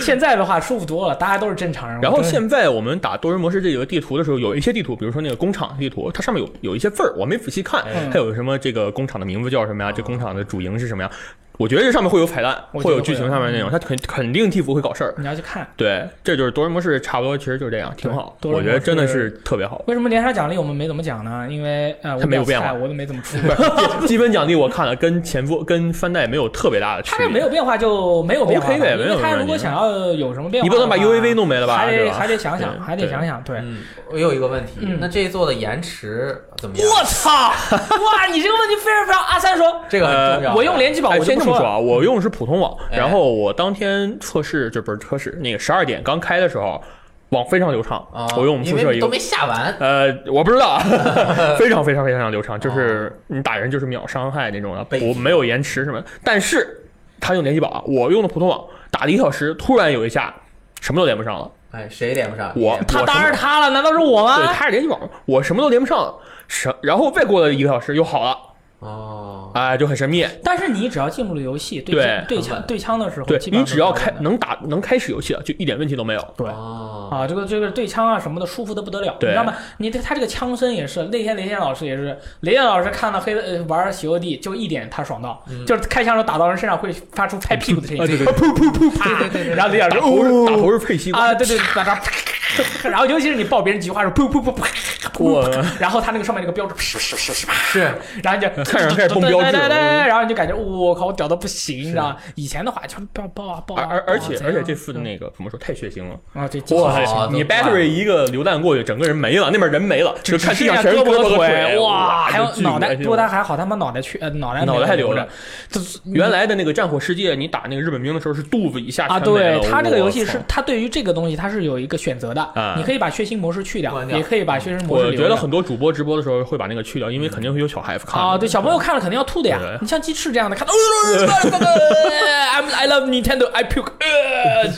现在的话舒服多了，大家都是正常人。然后现在我们打多人模式这个地图的时候，有一些地图，比如说那个工厂地图，它上面有有一些字儿，我没仔细看，嗯它有什么这个工厂的名字叫什么呀？这工厂的主营是什么呀？我觉得这上面会有彩蛋，会有剧情上面那种，他肯肯定替补会搞事儿。你要去看。对，这就是多人模式，差不多其实就是这样，挺好。多人模式我觉得真的是特别好。为什么连杀奖励我们没怎么讲呢？因为呃，我它没有变化我都没怎么出。不是 积分奖励，我看了跟前作跟番代没有特别大的区别。它这没有变化就没有变化 OK 呗因为它没有问题如果想要有什么变化，你不能把 UAV 弄没了吧还得还得想想，还得想想。对，嗯，我有一个问题，嗯那这一座的延迟怎么样？我操！哇，你这个问题非常非常。阿三说，这个很重要。我用联机宝，哎，我。先这么说啊，我用的是普通网，哎然后我当天测试这不是测试，那个十二点刚开的时候，网非常流畅。啊，我用我们宿舍一个都没下完。呃，我不知道 啊，非常非常非常流畅，就是你打人就是秒伤害那种的，被我没有延迟什么。但是他用联机宝，我用的普通网，打了一个小时，突然有一下什么都连不上了。哎，谁连不上？我他当然是他了，难道是我吗对，吗？他是联机宝，我什么都连不上了，什然后再过了一个小时又好了，哦，哎，就很神秘。但是你只要进入了游戏，对对枪对枪对枪的时候，对你只要开能打能开始游戏了，就一点问题都没有。对。哦，啊，这个这个对枪啊什么的舒服的不得了，你知道吗？你他这个枪声也是，那天雷电老师也是，雷电老师看到黑的呃玩喜欧弟就一点他爽到，就是开枪时候打到人身上会发出拍屁股的声音，啊对对噗噗噗啪，对对对对然后雷电老师打头是哦打头是佩西瓜，啊，对对，打他，然后尤其是你爆别人菊花的时候，噗噗噗噗我噗，然后他那个上面那个标志，噗噗噗噗噗是 然后你就开始开始蹦标志对然后你就感觉我靠，我屌的不行，你知道吗？以前的话就爆爆啊爆啊，而而而且而且这次的那个怎么说太血腥了，啊这，哇你 battery 一个榴弹过去，整个人没了，那边人没了，就看地下上全是胳膊和腿，哇，还有脑袋，不过他还好，他妈脑袋去，呃，脑袋脑袋还留着这，原来的那个战火世界，你打那个日本兵的时候是肚子以下啊，对他这个游戏是，他对于这个东西他是有一个选择的啊，你可以把血腥模式去掉也可以把血腥模式我。觉得很多主播直播的时候会把那个去掉，因为肯定会有小孩子看啊，对，小朋友看了肯定要吐的呀对。你像鸡翅这样的，看到，呃 I'm I love Nintendo, I puke，呃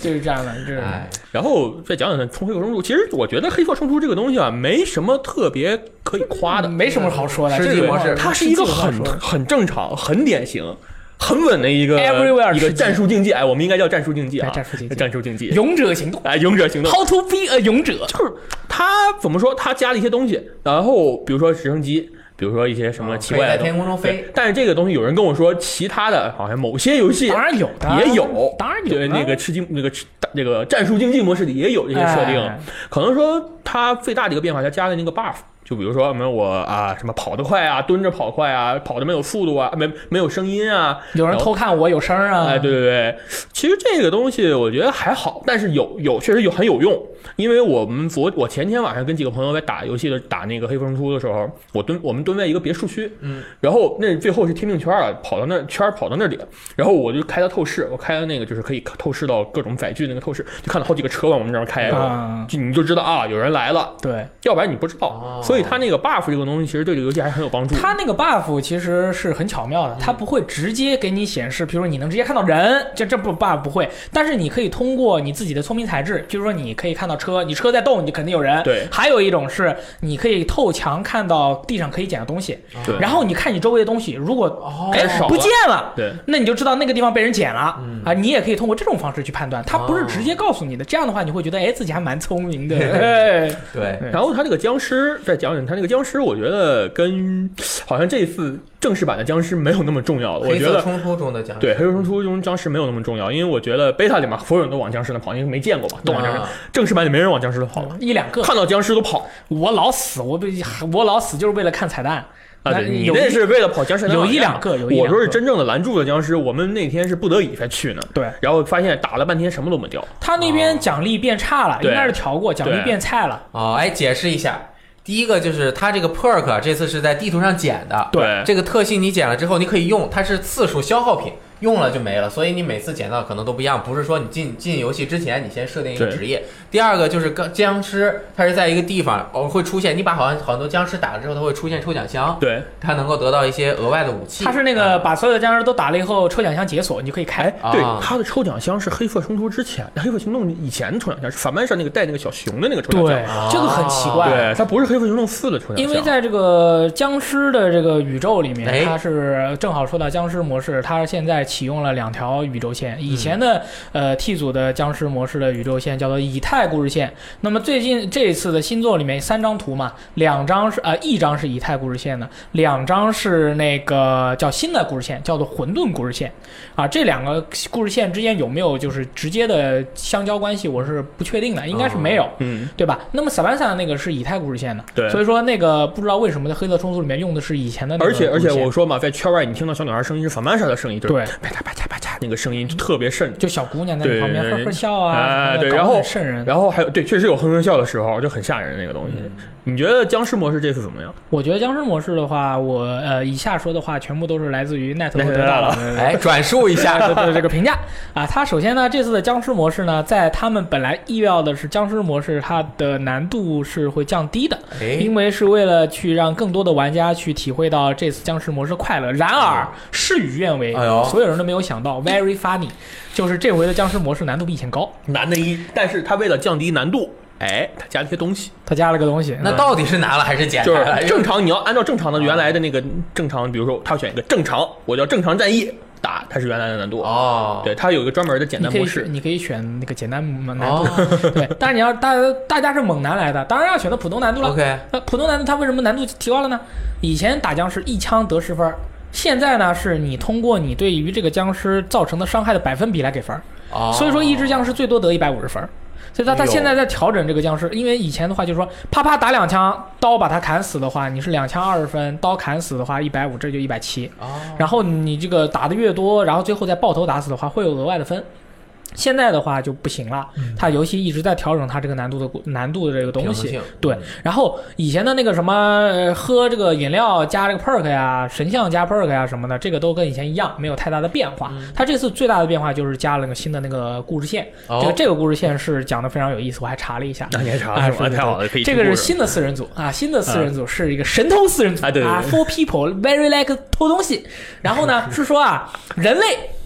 就是这样的，就是哎，然后再讲讲冲黑客冲突，其实我觉得黑客冲突这个东西啊，没什么特别可以夸的，没什么好说的。这个模式它是一个很很正常、很典型、很稳的一个 Everywhere 一个战术竞技。哎，我们应该叫战术竞技啊，战术竞技战术竞技。勇者行动哎，勇者行动。，How to be a 勇者。就是他怎么说？他加了一些东西，然后比如说直升机，比如说一些什么哦奇怪的在天空中飞但是这个东西有人跟我说，其他的好像某些游戏当然有的，也有，当然有对那个吃鸡那个吃那个战术竞技模式里也有这些设定。哎可能说它最大的一个变化，它加了那个 buff。就比如说什么我啊什么跑得快啊，蹲着跑快啊，跑的没有速度啊，没没有声音啊，有人偷看我有声儿啊。哎，对对对，其实这个东西我觉得还好，但是有有确实有很有用，因为我们昨我前天晚上跟几个朋友在打游戏的打那个黑风突的时候，我蹲我们蹲在一个别墅区，嗯，然后那最后是天命圈啊，跑到那圈儿跑到那里，然后我就开了透视，我开的那个就是可以透视到各种载具那个透视，就看到好几个车往我们这儿开，啊就你就知道啊有人来了，对，要不然你不知道，哦所以它那个 buff 这个东西其实对这个游戏还是很有帮助。它那个 buff 其实是很巧妙的，它不会直接给你显示，比如说你能直接看到人，这这不 buff 不会，但是你可以通过你自己的聪明才智，比如说你可以看到车，你车在动，你肯定有人。对还有一种是你可以透墙看到地上可以捡的东西，对然后你看你周围的东西，如果哦哎不见了。对，那你就知道那个地方被人捡了、嗯啊！你也可以通过这种方式去判断，它不是直接告诉你的。这样的话，你会觉得哎自己还蛮聪明的。哎对，然后他这个僵尸，再讲讲他那个僵尸，我觉得跟好像这一次正式版的僵尸没有那么重要了。我觉得冲突中的僵尸，对《黑色冲突》中僵尸没有那么重要，因为我觉得 beta 里面所有人都往僵尸那跑，因为没见过嘛，都往僵尸。啊正式版里没人往僵尸那跑了，一两个，看到僵尸都跑我老死，我被我老死就是为了看彩蛋。啊！对，你那是为了跑僵尸有一两个有一两个我说是真正的拦住了僵尸，我们那天是不得已才去呢。对，然后发现打了半天什么都没掉。他那边奖励变差了，对应该是调过，奖励变菜了。哦，哎，解释一下，第一个就是它这个 perk 这次是在地图上捡的，对。这个特性你捡了之后，你可以用，它是次数消耗品，用了就没了，所以你每次捡到可能都不一样。不是说你进进游戏之前你先设定一个职业。第二个就是僵僵尸，它是在一个地方哦会出现，你把好像很多僵尸打了之后，它会出现抽奖箱，对，它能够得到一些额外的武器。它是那个把所有的僵尸都打了以后，抽奖箱解锁，你就可以开。哎，对啊，它的抽奖箱是黑色冲突之前，黑色行动以前的抽奖箱是反曼上那个带那个小熊的那个抽奖箱对箱。，这个很奇怪。对，它不是黑色行动四的抽奖箱，因为在这个僵尸的这个宇宙里面，哎它是正好说到僵尸模式，它现在启用了两条宇宙线。以前的、呃 T 组的僵尸模式的宇宙线叫做以太故事线，那么最近这一次的新作里面三张图嘛，两张是呃一张是以太故事线的，两张是那个叫新的故事线，叫做混沌故事线。啊，这两个故事线之间有没有就是直接的相交关系，我是不确定的，应该是没有。嗯，对吧？那么 a n a 那个是以太故事线的，对所以说那个不知道为什么在黑色冲突里面用的是以前的那个而且而且我说嘛，在圈外你听到小女孩声音是萨曼莎的声音，就是对，啪嚓啪嚓啪嚓，那个声音就特别瘆。就小姑娘在旁边对呵呵笑啊，然后很瘆人。然后还有对，确实有哼哼笑的时候，就很吓人那个东西。你觉得僵尸模式这次怎么样？我觉得僵尸模式的话，我呃以下说的话全部都是来自于奈特罗德大佬。哎，转述一下，的这个评价啊，他首先呢，这次的僵尸模式呢，在他们本来意料的是僵尸模式它的难度是会降低的，哎，因为是为了去让更多的玩家去体会到这次僵尸模式快乐。然而事与愿违，哎所有人都没有想到，very funny，就是这回的僵尸模式难度比以前高，难的一，但是他为了降低难度，哎，他加了一些东西，他加了个东西。那到底是拿了还是捡就来了？是正常，你要按照正常的原来的那个正常，比如说他选一个正常，我叫正常战役打，它是原来的难度。哦，对，它有一个专门的简你可以单模式选，。你可以选那个简单难度，哦 对。但是你要大大家是猛男来的，当然要选择普通难度了。，OK，那普通难度它为什么难度提高了呢？以前打僵尸一枪得十分儿，现在呢是你通过你对于这个僵尸造成的伤害的百分比来给分儿。哦，所以说一只僵尸最多得一百五十分儿。所以他他现在在调整这个僵尸，因为以前的话就是说啪啪打两枪，刀把他砍死的话，你是两枪二十分，刀砍死的话一百五，这就一百七。哦，然后你这个打的越多，然后最后再爆头打死的话，会有额外的分。现在的话就不行了，它游戏一直在调整它这个难度的难度的这个东西。对，然后以前的那个什么呃喝这个饮料加这个 perk 呀，神像加 perk 呀什么的，这个都跟以前一样，没有太大的变化。它这次最大的变化就是加了个新的那个故事线，哦这个这个故事线是讲的非常有意思，我还查了一下。那你还查啊，是吗？是太好了，可以这个是新的四人组啊，新的四人组是一个神偷四人组啊，Four People Very Like 偷东西。然后呢 是说啊，人类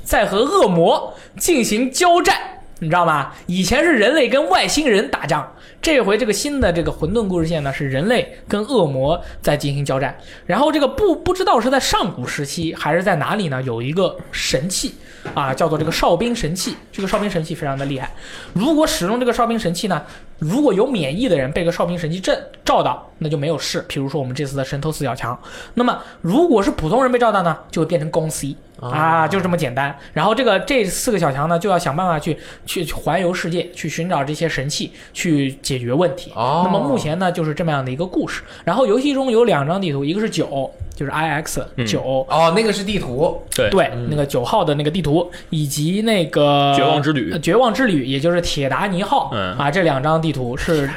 在和恶魔进行交战，你知道吗？以前是人类跟外星人打仗，这回这个新的这个混沌故事线呢是人类跟恶魔在进行交战。然后这个不不知道是在上古时期还是在哪里呢？有一个神器啊，叫做这个哨兵神器。这个哨兵神器非常的厉害，如果使用这个哨兵神器呢，如果有免疫的人被个哨兵神器震照到，那就没有事。比如说我们这次的神偷四小强，那么如果是普通人被照到呢，就会变成公 C 啊，就这么简单。然后这个这四个小强呢，就要想办法去去去环游世界，去寻找这些神器，去解决问题。哦。那么目前呢，就是这么样的一个故事。然后游戏中有两张地图，一个是九，就是 I X 嗯。九、哦，那个是地图，对。对，那个九号的那个地图，以及那个绝望之旅。呃绝望之旅，也就是铁达尼号，嗯。啊，这两张地图是，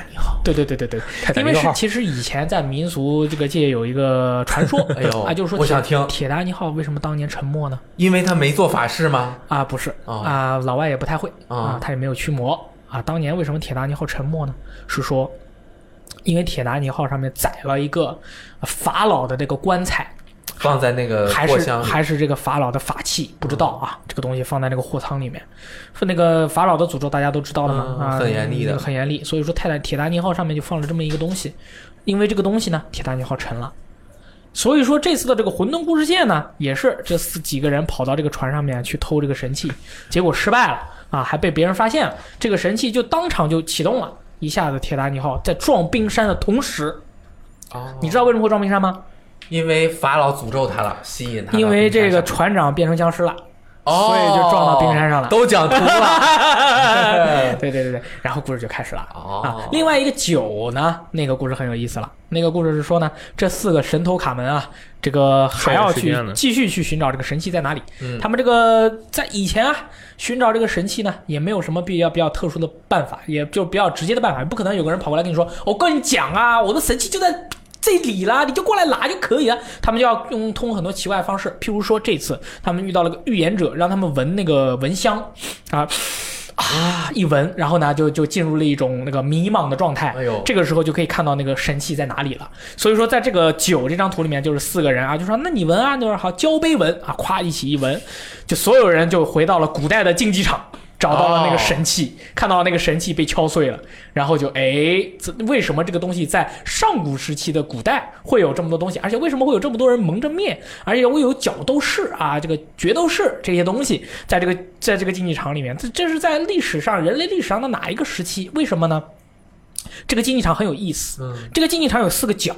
对对对对对，因为是其实以前在民俗这个界有一个传说，哎呦啊，就是说我想听。铁达尼号为什么当年沉没呢？因为他没做法事吗？啊，不是哦啊，老外也不太会哦啊，他也没有驱魔啊。当年为什么铁达尼号沉没呢？是说，因为铁达尼号上面载了一个呃法老的这个棺材，放在那个还是货箱，还是这个法老的法器，不知道啊，这个东西放在那个货仓里面，是那个法老的诅咒大家都知道了吗？嗯啊，很严厉的很严厉。所以说泰坦铁达尼号上面就放了这么一个东西，因为这个东西呢，铁达尼号沉了。所以说这次的这个混沌故事线呢，也是这四几个人跑到这个船上面去偷这个神器，结果失败了啊，还被别人发现了，这个神器就当场就启动了，一下子铁达尼号在撞冰山的同时，哦你知道为什么会撞冰山吗？因为法老诅咒他了，吸引他因为这个船长变成僵尸了。哦，所以就撞到冰山上了都讲秃了。对对对对，然后故事就开始了。哦啊，另外一个九呢，那个故事很有意思了。那个故事是说呢，这四个神偷卡门啊，这个还要去继续去寻找这个神器在哪里。嗯他们这个在以前啊，寻找这个神器呢，也没有什么必要比较特殊的办法，也就比较直接的办法，不可能有个人跑过来跟你说，我跟你讲啊，我的神器就在这里啦，你就过来拿就可以了。他们就要用通过很多奇怪的方式，譬如说这次他们遇到了个预言者，让他们闻那个蚊香啊。啊！一闻，然后呢，就就进入了一种那个迷茫的状态。哎呦这个时候就可以看到那个神器在哪里了。所以说，在这个九这张图里面，就是四个人啊，就说那你闻啊，就是好交杯闻啊，咵一起一闻，就所有人就回到了古代的竞技场。找到了那个神器，看到那个神器被敲碎了，然后就哎，这为什么这个东西在上古时期的古代会有这么多东西？而且为什么会有这么多人蒙着面？而且会有角斗士啊，这个决斗士这些东西，在这个在这个竞技场里面，这这是在历史上人类历史上的哪一个时期？为什么呢？这个竞技场很有意思，嗯这个竞技场有四个角。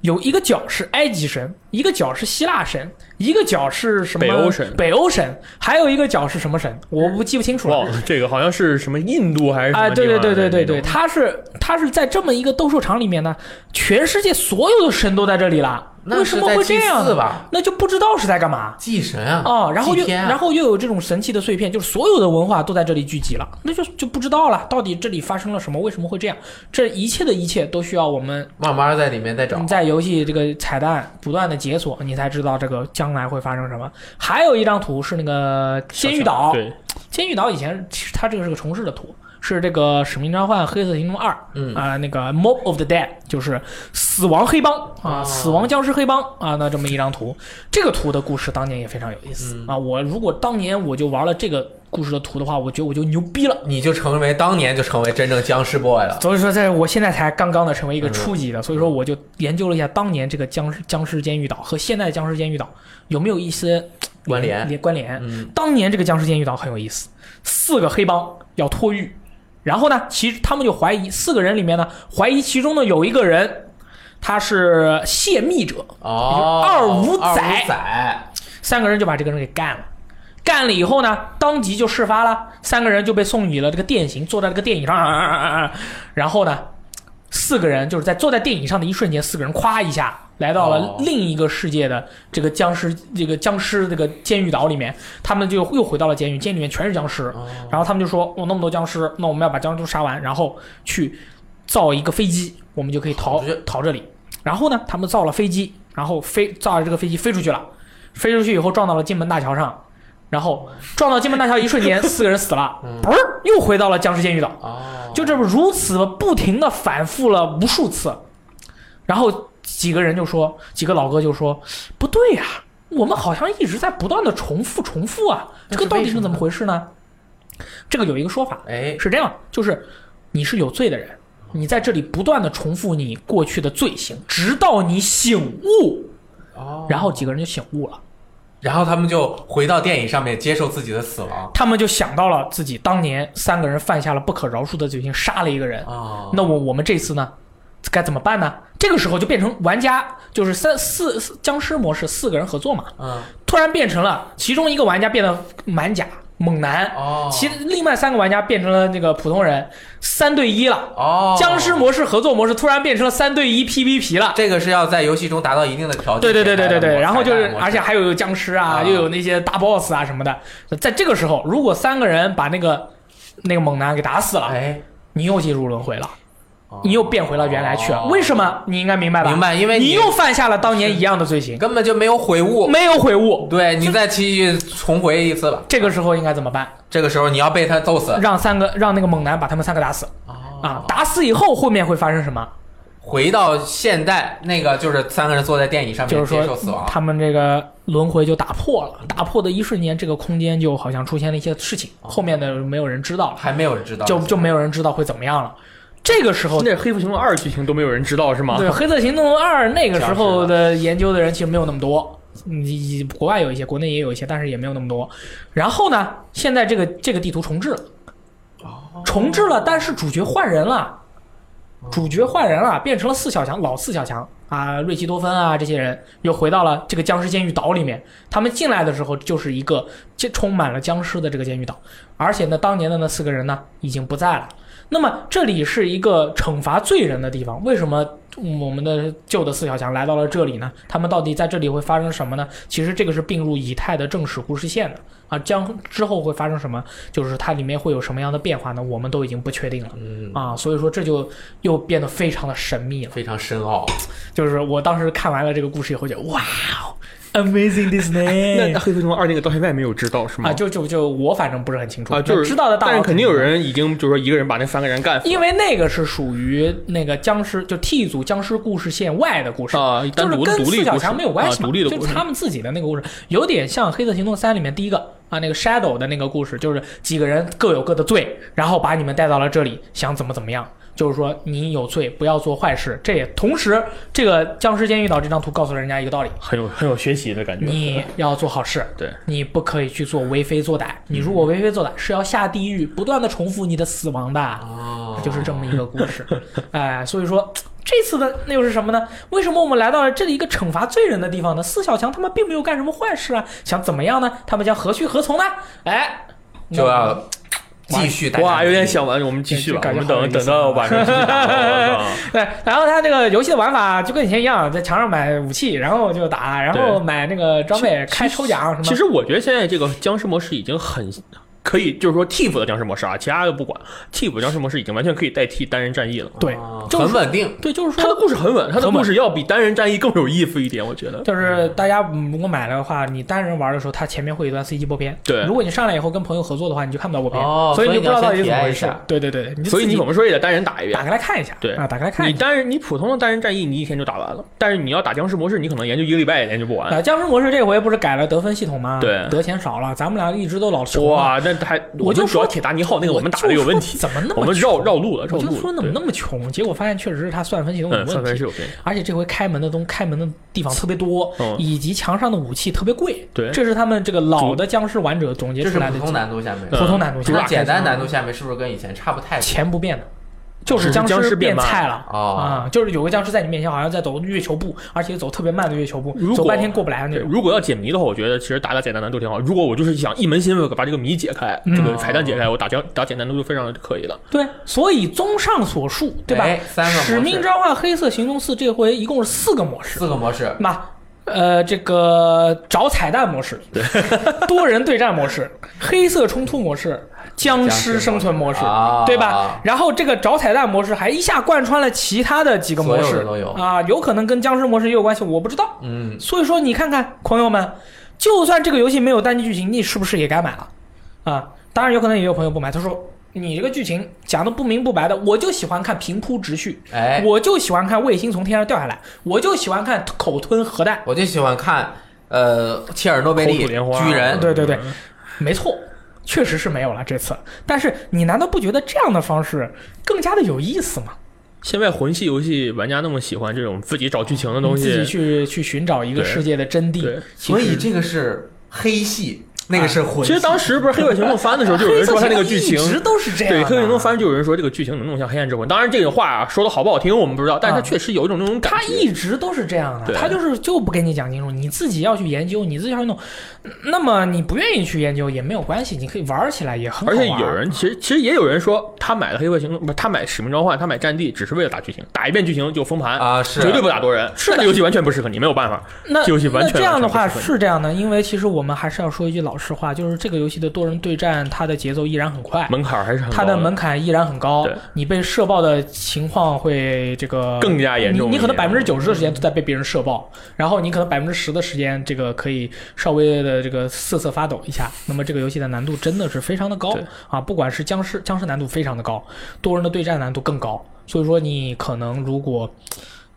有一个角是埃及神，一个角是希腊神，一个角是什么？北欧神北欧神，还有一个角是什么神？我不记不清楚了。哦，这个好像是什么印度还是什啊，么对对地方对对对对，他是他是在这么一个斗兽场里面呢，全世界所有的神都在这里了，为什么会这样？那就不知道是在干嘛。祭神啊！哦，然后又啊然后又有这种神奇的碎片，就是所有的文化都在这里聚集了，那就就不知道了，到底这里发生了什么，为什么会这样？这一切的一切都需要我们慢慢在里面再找你。在游戏这个彩蛋不断的解锁，你才知道这个将来会发生什么。还有一张图是那个监狱岛，对，监狱岛以前其实它这个是个重置的图，是这个《使命召唤：黑色行动二》嗯啊、那个 Mob of the Dead 就是死亡黑帮啊、哦死亡僵尸黑帮啊，那这么一张图。这个图的故事当年也非常有意思、嗯啊。我如果当年我就玩了这个故事的图的话，我觉得我就牛逼了。你就成为当年就成为真正僵尸 boy 了。所以说，在我现在才刚刚的成为一嗯个初级的，所以说我就研究了一下当年这个僵尸僵尸监狱岛和现在的僵尸监狱岛有没有一些关联联关联。嗯，当年这个僵尸监狱岛很有意思，四个黑帮要脱狱，然后呢，其实他们就怀疑四个人里面呢，怀疑其中的有一个人他是泄密者，哦，二五仔二五仔，三个人就把这个人给干了。干了以后呢，当即就事发了，三个人就被送以了这个电刑，坐在这个电椅上，啊啊啊啊啊然后呢，四个人就是在坐在电椅上的一瞬间，四个人咵一下来到了哦。另一个世界的这个僵尸这个僵尸这个监狱岛里面，他们就又回到了监狱，监狱里面全是僵尸，哦。然后他们就说，哦，那么多僵尸，那我们要把僵尸都杀完，然后去造一个飞机，我们就可以逃逃这里。然后呢，他们造了飞机，然后飞造了这个飞机飞出去了，飞出去以后撞到了金门大桥上，然后撞到金门大桥一瞬间，四个人死了，不是又回到了僵尸监狱岛，哦，就这么如此不停的反复了无数次，然后几个人就说，几个老哥就说，不对呀、我们好像一直在不断的重复重复啊，这个到底是怎么回事呢？这个有一个说法，哎，是这样，就是你是有罪的人，你在这里不断的重复你过去的罪行，直到你醒悟，哦，然后几个人就醒悟了，然后他们就回到电影上面接受自己的死亡。他们就想到了自己当年三个人犯下了不可饶恕的罪行，杀了一个人。哦，那我我们这次呢，该怎么办呢？这个时候就变成玩家就是三四四僵尸模式，四个人合作嘛，嗯，突然变成了其中一个玩家变得满甲猛男，哦，其另外三个玩家变成了那个普通人，三对一了。哦，僵尸模式合作模式突然变成了三对一 PVP 了。这个是要在游戏中达到一定的条件。对对对对对对，然后就是，而且还还有僵尸啊，啊又有那些大 boss 啊什么的。在这个时候，如果三个人把那个那个猛男给打死了，哎，你又进入轮回了，哦你又变回了原来去了。为什么？你应该明白吧？明白因为你你又犯下了当年一样的罪行，根本就没有悔悟。没有悔悟。对你再继续重回一次吧。这个时候应该怎么办？这个时候你要被他揍死让三个让那个猛男把他们三个打死啊！打死以后，后面会发生什么？回到现代，那个就是三个人坐在电椅上面就是说接受死亡。他们这个轮回就打破了，打破的一瞬间，这个空间就好像出现了一些事情，后面的没有人知道了，还没有人知道，就就没有人知道会怎么样了。这个时候，那《黑色行动二》剧情都没有人知道是吗？对《黑色行动二》那个时候 的研究的人其实没有那么多，你国外有一些，国内也有一些，但是也没有那么多。然后呢，现在这个这个地图重置了，重置了，但是主角换人了。主角换人了，变成了四小强，老四小强啊，瑞奇多芬啊，这些人又回到了这个僵尸监狱岛里面。他们进来的时候就是一个这充满了僵尸的这个监狱岛，而且呢，当年的那四个人呢已经不在了。那么这里是一个惩罚罪人的地方，为什么我们的旧的四小强来到了这里呢？他们到底在这里会发生什么呢？其实这个是并入以太的正史故事线的啊，将之后会发生什么，就是它里面会有什么样的变化呢？我们都已经不确定了嗯，啊，所以说这就又变得非常的神秘了。非常深奥。就是我当时看完了这个故事以后，觉得哇哦，Amazing 那 Disney 那黑色行动二那个到现在没有知道是吗？啊，就就就我反正不是很清楚啊，就是知道的大佬但是肯定有。人已经就是说一个人把那三个人干死因为那个是属于那个僵尸，就 T 组僵尸故事线外的故事，啊，单独就是跟独立故事四小强没有关系独立的故事。就是他们自己的那个故事，有点像《黑色行动三》里面第一个啊那个 Shadow 的那个故事，就是几个人各有各的罪，然后把你们带到了这里，想怎么怎么样。就是说你有罪，不要做坏事。这也同时，这个《僵尸监狱岛》这张图告诉了人家一个道理：很有很有学习的感觉。你要做好事，对，你不可以去做为非作歹。你如果为非作歹，是要下地狱，不断的重复你的死亡的。哦就是这么一个故事，哎，所以说这次的那又是什么呢？为什么我们来到了这里一个惩罚罪人的地方呢？四小强他们并没有干什么坏事啊，想怎么样呢？他们将何去何从呢？哎，就要继续打哇，有点想玩，我们继续吧，我们等等到晚上。对，然后他这个游戏的玩法就跟以前一样，在墙上买武器，然后就打，然后买那个装备，开抽奖什么。其实我觉得现在这个僵尸模式已经很可以，就是说 TIF 的僵尸模式啊，其他的不管，TIF 的僵尸模式已经完全可以代替单人战役了。对哦，就是很稳定。对，就是说它的。故事很稳，它的故事要比单人战役更有意思一点，我觉得。就是大家嗯如果买了的话，你单人玩的时候，它前面会有一段 CG 播片。对如果你上来以后跟朋友合作的话，你就看不到播片，哦所以你就不知道到底是怎么回事。对对对，所以你怎么说也得单人打一遍打。开来看一下，对啊，打开来看一下。你单人，你普通的单人战役，你一天就打完了。但是你要打僵尸模式，你可能研究一个礼拜也研究不完。啊，僵尸模式这回不是改了得分系统吗？对得钱少了，咱们俩一直都老穷啊。哇，那还我就说们主要铁达尼号那个我们打的有问题，怎么那么我们穷绕绕路了，绕路了。我就说怎么那么穷，结果发现确实是他算分系统有嗯，算问题，分是有问题。而且这回开门的东开门的地方特别多，嗯以及墙上的武器特别贵。对这是他们这个老的僵尸玩者总结出来的普通难度下面，嗯普通难度，下面简单难度下面是不是跟以前差不太多？钱不变的。就是僵尸变菜了哦啊！就是有个僵尸在你面前，好像在走月球步，而且走特别慢的月球步走半天过不来的那，种。如果要解谜的话，我觉得其实打打简单难度挺好。如果我就是想一门心思把这个谜解开，嗯这个彩蛋解开，我打简打简单难度就非常可以了。对，所以综上所述，对吧？哎三个模式使命召唤：黑色行动四这回一共是四个模式。四个模式，那呃，这个找彩蛋模式，对，多人对战模式，黑色冲突模式，僵尸生存模式，啊对吧？然后这个找彩蛋模式还一下贯穿了其他的几个模式啊，有可能跟僵尸模式也有关系，我不知道。嗯，所以说，你看看朋友们，就算这个游戏没有单机剧情，你是不是也该买了啊？当然，有可能也有朋友不买，他说。你这个剧情讲的不明不白的，我就喜欢看平铺直叙，哎，我就喜欢看卫星从天上掉下来，我就喜欢看口吞核弹。我就喜欢看呃切尔诺贝利巨人，对对对，没错，确实是没有了这次。但是你难道不觉得这样的方式更加的有意思吗？现在魂系游戏玩家那么喜欢这种自己找剧情的东西自己，去去寻找一个世界的真谛对。所以这个是黑系，那个是混。其实当时不是《黑客行动翻》的时候，就有人说他那个剧情一直都是这样对，《黑客行动翻》就有人说这个剧情能弄像《黑暗之魂》，当然这个话啊说的好不好听我们不知道，但是它啊确实有一种那种感觉他。一直都是这样的，他就是就不跟你讲清楚，你自己要去研究，你自己要去弄。那么你不愿意去研究也没有关系，你可以玩起来也很好而。且有人其实其实也有人说，他买了《黑客行动》，不，他买《使命召唤》，他买《战地》只是为了打剧情，打一遍剧情就封盘，啊，是绝对不打多人。是的那游戏完全不适合你，没有办法。那这游戏完全这样的话是这样的，因为其实我们还是要说一句老实话，就是这个游戏的多人对战，它的节奏依然很快，门槛还是很高它的门槛依然很高，你被射爆的情况会这个更加严重你你可能百分之九十的时间都在被别人射爆，然后你可能百分之十的时间这个可以稍微的这个瑟瑟发抖一下。那么这个游戏的难度真的是非常的高啊，不管是僵尸僵尸难度非常的高，多人的对战难度更高。所以说你可能如果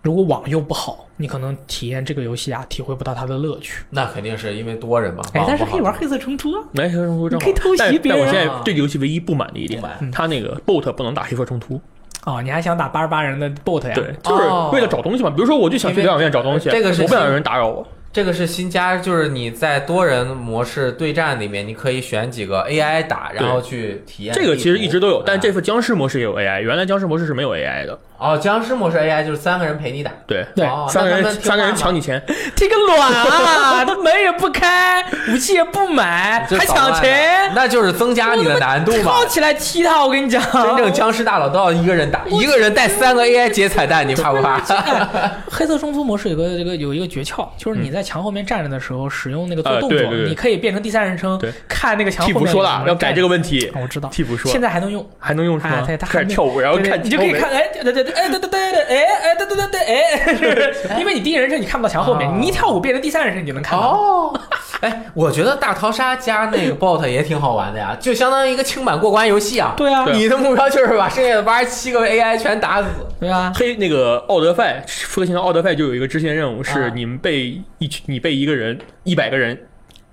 如果网又不好，你可能体验这个游戏啊，体会不到它的乐趣。那肯定是因为多人嘛。哎，但是可以玩黑色冲突啊。没，黑色冲突正好。可以偷袭但别人啊但我现在对这个游戏唯一不满的一点它那个 BOT 不能打黑色冲突。哦，你还想打八十八人的 BOT 呀？对，就是为了找东西嘛。比如说，我就想去疗养院找东西，这个是我不想有人打扰我。这个是新加，就是你在多人模式对战里面，你可以选几个 AI 打，然后去体验。这个其实一直都有，但这啊次僵尸模式也有 AI，原来僵尸模式是没有 AI 的。哦，僵尸模式 AI 就是三个人陪你打。对对哦三个人三个人抢你钱，这个卵啊！他 门也不开，武器也不买，还抢钱，那就是增加你的难度嘛跳。起来踢他！我跟你讲，真正僵尸大佬都要一个人打，一个人带三个 AI 接彩蛋，你怕不怕？哎黑色冲突模式有个这个有一个诀窍，就是你在墙后面站着的时候，使用那个做动作，呃对对对你可以变成第三人称对，看那个墙后面。替补说了要改这个问题哦，我知道，替补说现在还能用。还能用是吗？开始跳舞，然后看你就可以看，哎，对对对，哎，对对对对，哎哎，对对对对，哎，是不是？因为你第一人称你看不到墙后面，哦你一跳舞变成第三人称你就能看到。哦，哎，我觉得大逃杀加那个 bot 也挺好玩的呀，就相当于一个轻版过关游戏啊。对啊，你的目标就是把剩下的八十七个 AI 全打死。对啊，黑那个奥德赛，复刻型的奥德赛就有一个支线任务，啊是你们被一群你被一个人一百个人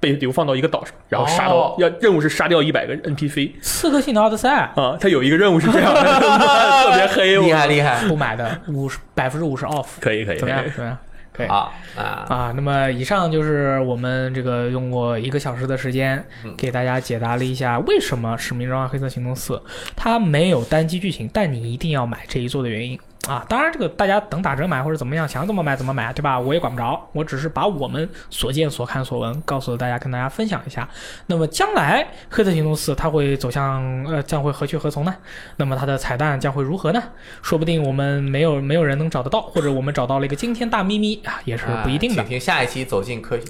被流放到一个岛上，然后杀哦到要任务是杀掉一百个 NPC 刺客信条奥德赛啊，他有一个任务是这样的，特别黑，我厉害厉害！不买的五十百分之五十 off，可以可以可以，？怎么样怎么样？可以。好啊，啊，那么以上就是我们这个用过一个小时的时间，嗯给大家解答了一下为什么《使命召唤：黑色行动四》它没有单机剧情，但你一定要买这一座的原因啊。当然，这个大家等打折买或者怎么样，想怎么买怎么买，对吧？我也管不着，我只是把我们所见所看所闻告诉大家，跟大家分享一下。那么将来《黑色行动四》它会走向呃将会何去何从呢？那么它的彩蛋将会如何呢？说不定我们没有没有人能找得到，或者我们找到了一个惊天大秘密啊，也是不一定的请。听下一期《走进科学》。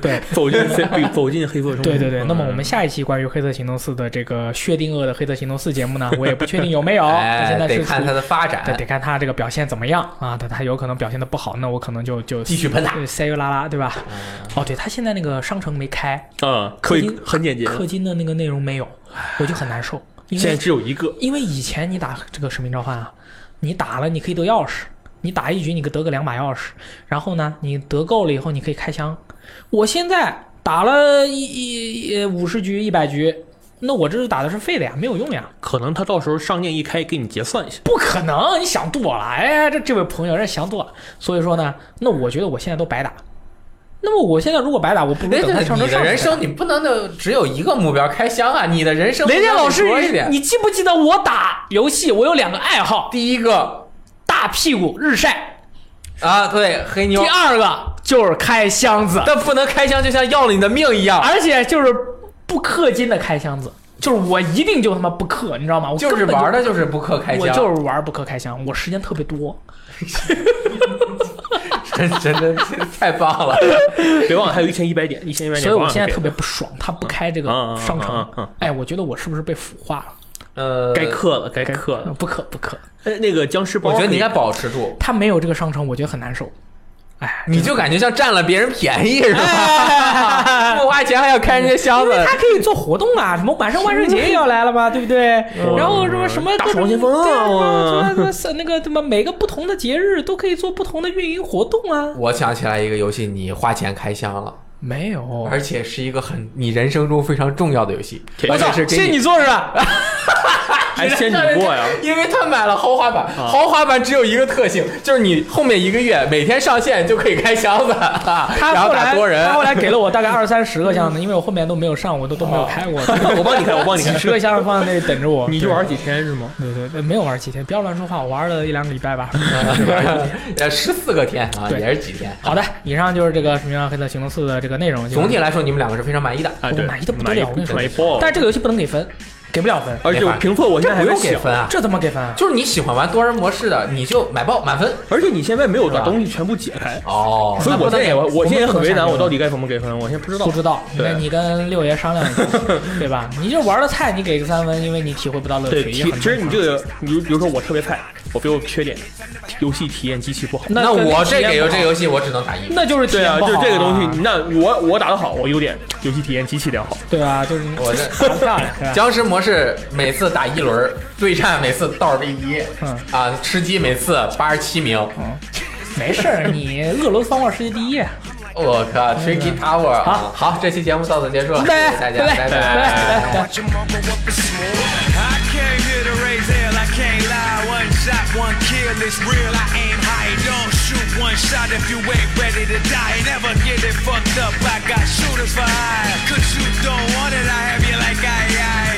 对 走进黑 走进黑色中对对对，嗯那么我们下一期关于《黑色行动四》的这个薛定谔的《黑色行动四》节目呢，我也不确定有没有，现在，是得看它的发对，展得。看他这个表现怎么样啊。他他有可能表现的不好，那我可能就就继续喷他对塞又拉拉，对吧？哦，对他现在那个商城没开，嗯，氪金很简洁，氪金的那个内容没有，我就很难受。因现在只有一个，因为以前你打这个使命召唤啊，你打了你可以得钥匙，你打一局你得个两把钥匙，然后呢你得够了以后你可以开枪。我现在打了一一一五十局一百局，那我这是打的是废的呀，没有用呀。可能他到时候上链一开给你结算一下，不可能，你想多了。哎，这这位朋友，这想多了。所以说呢，那我觉得我现在都白打。那么我现在如果白打，我不等他对你的上车上去人生你不能就只有一个目标开箱啊！你的人生雷电老师多一，点。你记不记得我打游戏我有两个爱好？第一个大屁股日晒，啊，对黑妞第，二个就是开箱子，但不能开箱，就像要了你的命一样。而且就是不氪金的开箱子，就是我一定就他妈不氪，你知道吗？我就是玩的就是不氪开箱我，就是玩不氪开箱，我时间特别多。真真的太棒了。别忘了还有一千一百点，一千一百点，所以我现在特别不爽，他不开这个商城嗯嗯。哎，我觉得我是不是被腐化了？呃，该氪了，该氪了。不氪不氪，哎，那个僵尸包，我觉得你应该保持住，他没有这个商城，我觉得很难受。哎，你就感觉像占了别人便宜是吧？不花钱还要开人家箱子，他可以做活动啊，什么晚上万圣节也要来了嘛，对不对？然后什么什么大各种爽先锋啊什么什么那个什么每个不同的节日都可以做不同的运营活动啊。我想起来一个游戏，你花钱开箱了，没有，而且是一个很你人生中非常重要的游戏，铁而且是给先你做是吧？还先你过呀？因为他买了豪华版，豪华版只有一个特性，就是你后面一个月每天上线就可以开箱子，然 后他后来打多人他。后来给了我大概二三十个箱子，因为我后面都没有上，我都都没有开过。我帮你开，我帮你开几。十个箱子放在那里等着我。你就玩几天是吗？对对对，没有玩几天，不要乱说话，我玩了一两个礼拜吧。呃，十四个天啊，也是几天。好的，以上就是这个《使命召唤：黑色行动四》的这个内容。总体来说，你们两个是非常满意的。啊，满意的不得了我跟你说但是这个游戏不能给分，给不了分。而且我评测我现在还不给分啊，这怎么给分啊？就是你喜欢玩多人模式的，你就买爆满分。而且你现在没有把东西全部解开，哦所以我现在也我我现在也很为难，我到底该怎么给分？我现在不知道不。知道，对那你跟六爷商量一下，对吧？你就玩的菜，你给个三分，因为你体会不到乐，趣，其实你这个，你比如说我特别菜，我比我缺点，游戏体验极其不好。那那我这给游这个游戏我只能打一分。那就是对啊，就是这个东西，那我我打的好，我优点游戏体验极其良好。对啊，就是你我这 僵尸模式每次打一轮，对战每次倒数第一，嗯啊，吃鸡每次八十七名，没事儿，你俄罗斯方块世界第一。我靠，Tricky Tower 好！好，这期节目到此结束，谢拜谢大家，拜拜.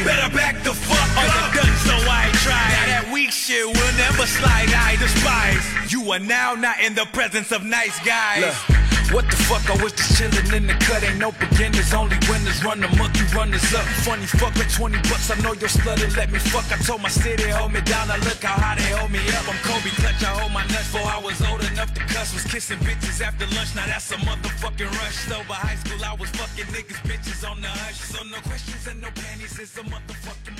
Better back the fuck up. you done, so I try. Now that weak shit will never slide. I despise. You are now not in the presence of nice guys. What the fuck? I was just chillin' in the cut. Ain't no beginners, only winners. Run the monkey, runners up. Funny fuck with 20 bucks. I know you're slutted. Let me fuck. I told my city, hold me down. I look how high they hold me up. I'm Kobe Clutch. I hold my nuts before I was old enough to cuss. Was kissing bitches after lunch. Now that's a motherfucking rush. So by high school, I was fucking niggas, bitches on the hush. So no questions and no panties. It's a motherfucking